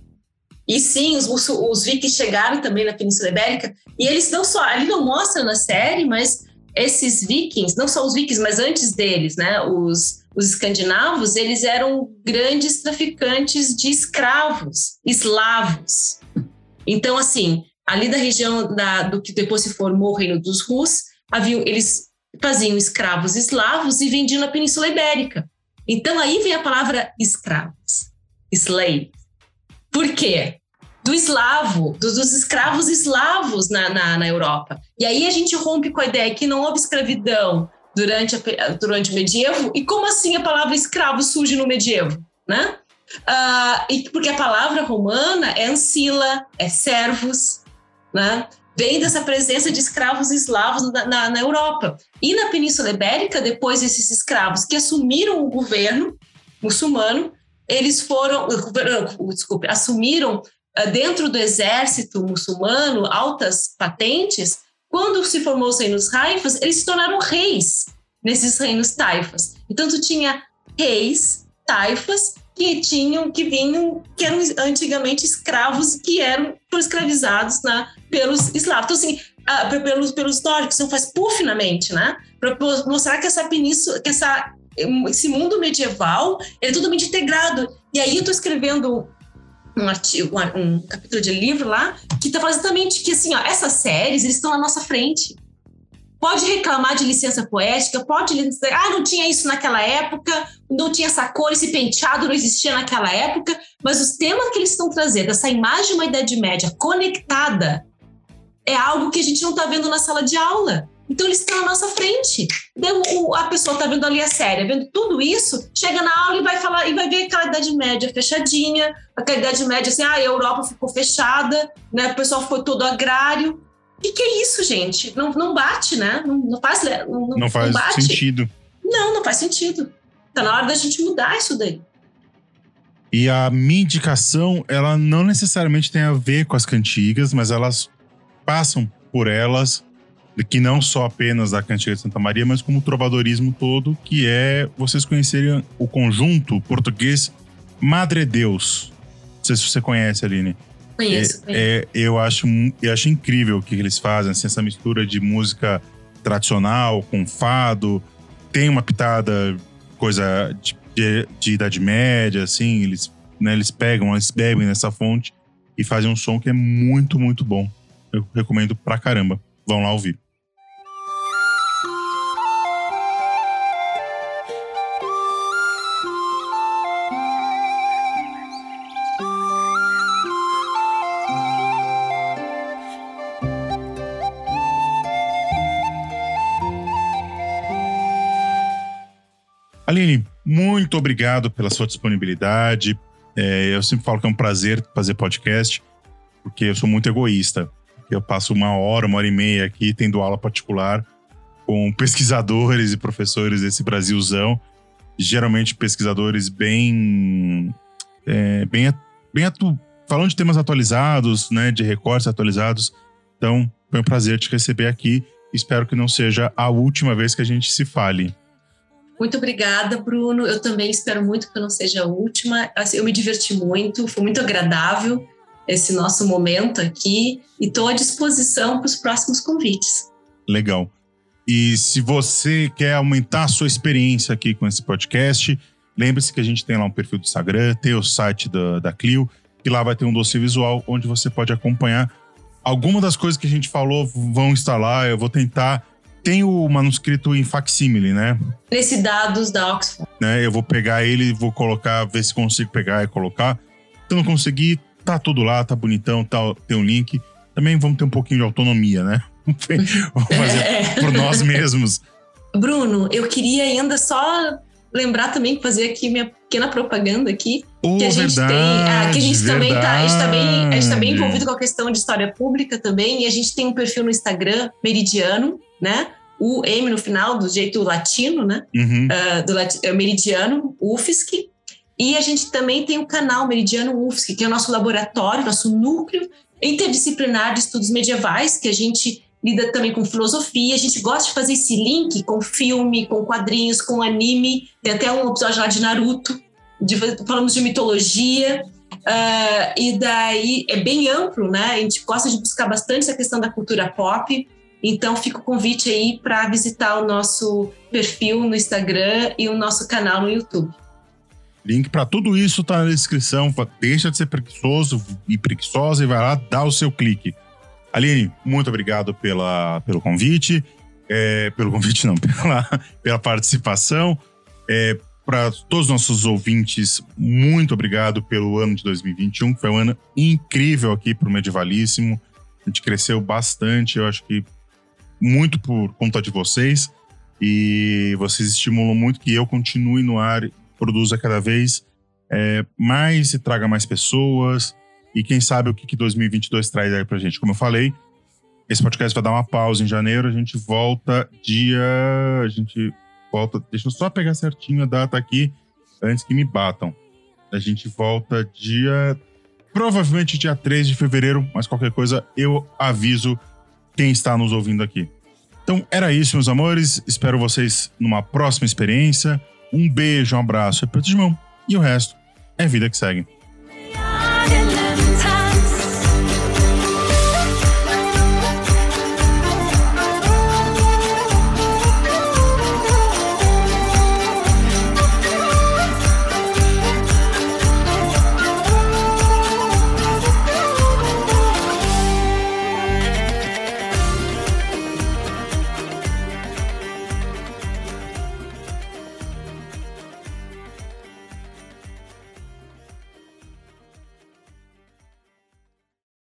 E sim, os, os vikings chegaram também na Península Ibérica. E eles não só, ali não mostram na série, mas esses vikings, não só os vikings, mas antes deles, né, os, os escandinavos, eles eram grandes traficantes de escravos, eslavos. Então, assim, ali da região da, do que depois se formou o Reino dos Rus, havia, eles faziam escravos eslavos e vendiam na Península Ibérica. Então aí vem a palavra escravos, slave. Por quê? Do eslavo, dos, dos escravos eslavos na, na, na, Europa. E aí a gente rompe com a ideia que não houve escravidão durante, a, durante o medievo. E como assim a palavra escravo surge no medievo? Né? Uh, e porque a palavra romana é ancila, é servos, né? vem dessa presença de escravos eslavos na, na, na, Europa. E na Península Ibérica, depois esses escravos que assumiram o governo muçulmano, eles foram, desculpe, assumiram dentro do exército muçulmano altas patentes. Quando se formou os reinos taifas, eles se tornaram reis nesses reinos taifas. Então, tu tinha reis taifas que tinham, que vinham, que eram antigamente escravos, que eram escravizados na, pelos eslavos. Então, assim, ah, pelos, pelos históricos, então faz puff na mente, né? Para mostrar que essa península, que essa, esse mundo medieval é totalmente integrado. E aí eu tô escrevendo um, artigo, um, capítulo de livro lá que tá falando exatamente que assim, ó, essas séries eles estão na nossa frente. Pode reclamar de licença poética, pode dizer, ah, não tinha isso naquela época, não tinha essa cor, esse penteado não existia naquela época, mas os temas que eles estão trazendo, essa imagem de uma Idade Média conectada, é algo que a gente não está vendo na sala de aula. Então eles estão na nossa frente. o, a pessoa está vendo ali a série, vendo tudo isso, chega na aula e vai falar e vai ver aquela idade média fechadinha, aquela idade média assim, ah, a Europa ficou fechada, né? O pessoal foi todo agrário. O que, é isso, gente? Não, não bate, né? Não, não faz, não, não faz não sentido. Não, não faz sentido. Tá na hora da gente mudar isso daí. E a minha indicação, ela não necessariamente tem a ver com as cantigas, mas elas passam por elas que não só apenas da Cantiga de Santa Maria, mas como o trovadorismo todo, que é vocês conhecerem o conjunto português Madre Deus. Não sei se você conhece, Aline. Conheço, é, conheço. É, eu, acho, eu acho incrível o que eles fazem, assim, essa mistura de música tradicional com fado, tem uma pitada, coisa de, de, de Idade Média, assim, eles, né, eles pegam, eles bebem nessa fonte e fazem um som que é muito, muito bom. Eu recomendo pra caramba. Vão lá ouvir. Aline, muito obrigado pela sua disponibilidade. É, eu sempre falo que é um prazer fazer podcast, porque eu sou muito egoísta. Eu passo uma hora, uma hora e meia aqui tendo aula particular com pesquisadores e professores desse Brasilzão. Geralmente pesquisadores bem. É, bem, bem atu falando de temas atualizados, né, de recortes atualizados. Então, foi um prazer te receber aqui. Espero que não seja a última vez que a gente se fale. Muito obrigada, Bruno. Eu também espero muito que não seja a última. Assim, eu me diverti muito, foi muito agradável esse nosso momento aqui e estou à disposição para os próximos convites. Legal. E se você quer aumentar a sua experiência aqui com esse podcast, lembre-se que a gente tem lá um perfil do Instagram, tem o site da, da Clio, e lá vai ter um dossiê visual onde você pode acompanhar. Algumas das coisas que a gente falou vão estar lá. Eu vou tentar tem o manuscrito em facsímile, né? Nesse dados da Oxford. Né? Eu vou pegar ele, vou colocar, ver se consigo pegar e colocar. Se eu não conseguir, tá tudo lá, tá bonitão, tá, tem um link. Também vamos ter um pouquinho de autonomia, né? vamos fazer é. por nós mesmos. Bruno, eu queria ainda só lembrar também, fazer aqui minha pequena propaganda aqui, oh, que a gente verdade, tem, ah, que a gente verdade. também tá, a gente tá bem, a gente tá bem envolvido com a questão de história pública também, e a gente tem um perfil no Instagram, Meridiano, né? O M no final, do jeito latino, né? Uhum. Uh, do lati é Meridiano, UFSC. E a gente também tem o canal Meridiano UFSC, que é o nosso laboratório, nosso núcleo interdisciplinar de estudos medievais, que a gente lida também com filosofia. A gente gosta de fazer esse link com filme, com quadrinhos, com anime. Tem até um episódio lá de Naruto, de, falamos de mitologia. Uh, e daí é bem amplo, né? A gente gosta de buscar bastante essa questão da cultura pop. Então, fica o convite aí para visitar o nosso perfil no Instagram e o nosso canal no YouTube. Link para tudo isso está na descrição. Deixa de ser preguiçoso e preguiçosa e vai lá, dá o seu clique. Aline, muito obrigado pela, pelo convite. É, pelo convite, não, pela, pela participação. É, para todos os nossos ouvintes, muito obrigado pelo ano de 2021, que foi um ano incrível aqui para o Medievalíssimo. A gente cresceu bastante, eu acho que muito por conta de vocês e vocês estimulam muito que eu continue no ar, produza cada vez é, mais e traga mais pessoas e quem sabe o que, que 2022 traz aí pra gente. Como eu falei, esse podcast vai dar uma pausa em janeiro, a gente volta dia... a gente volta... Deixa eu só pegar certinho a data aqui antes que me batam. A gente volta dia... Provavelmente dia 3 de fevereiro, mas qualquer coisa eu aviso quem está nos ouvindo aqui. Então era isso, meus amores. Espero vocês numa próxima experiência. Um beijo, um abraço, é aperto de mão. E o resto é vida que segue.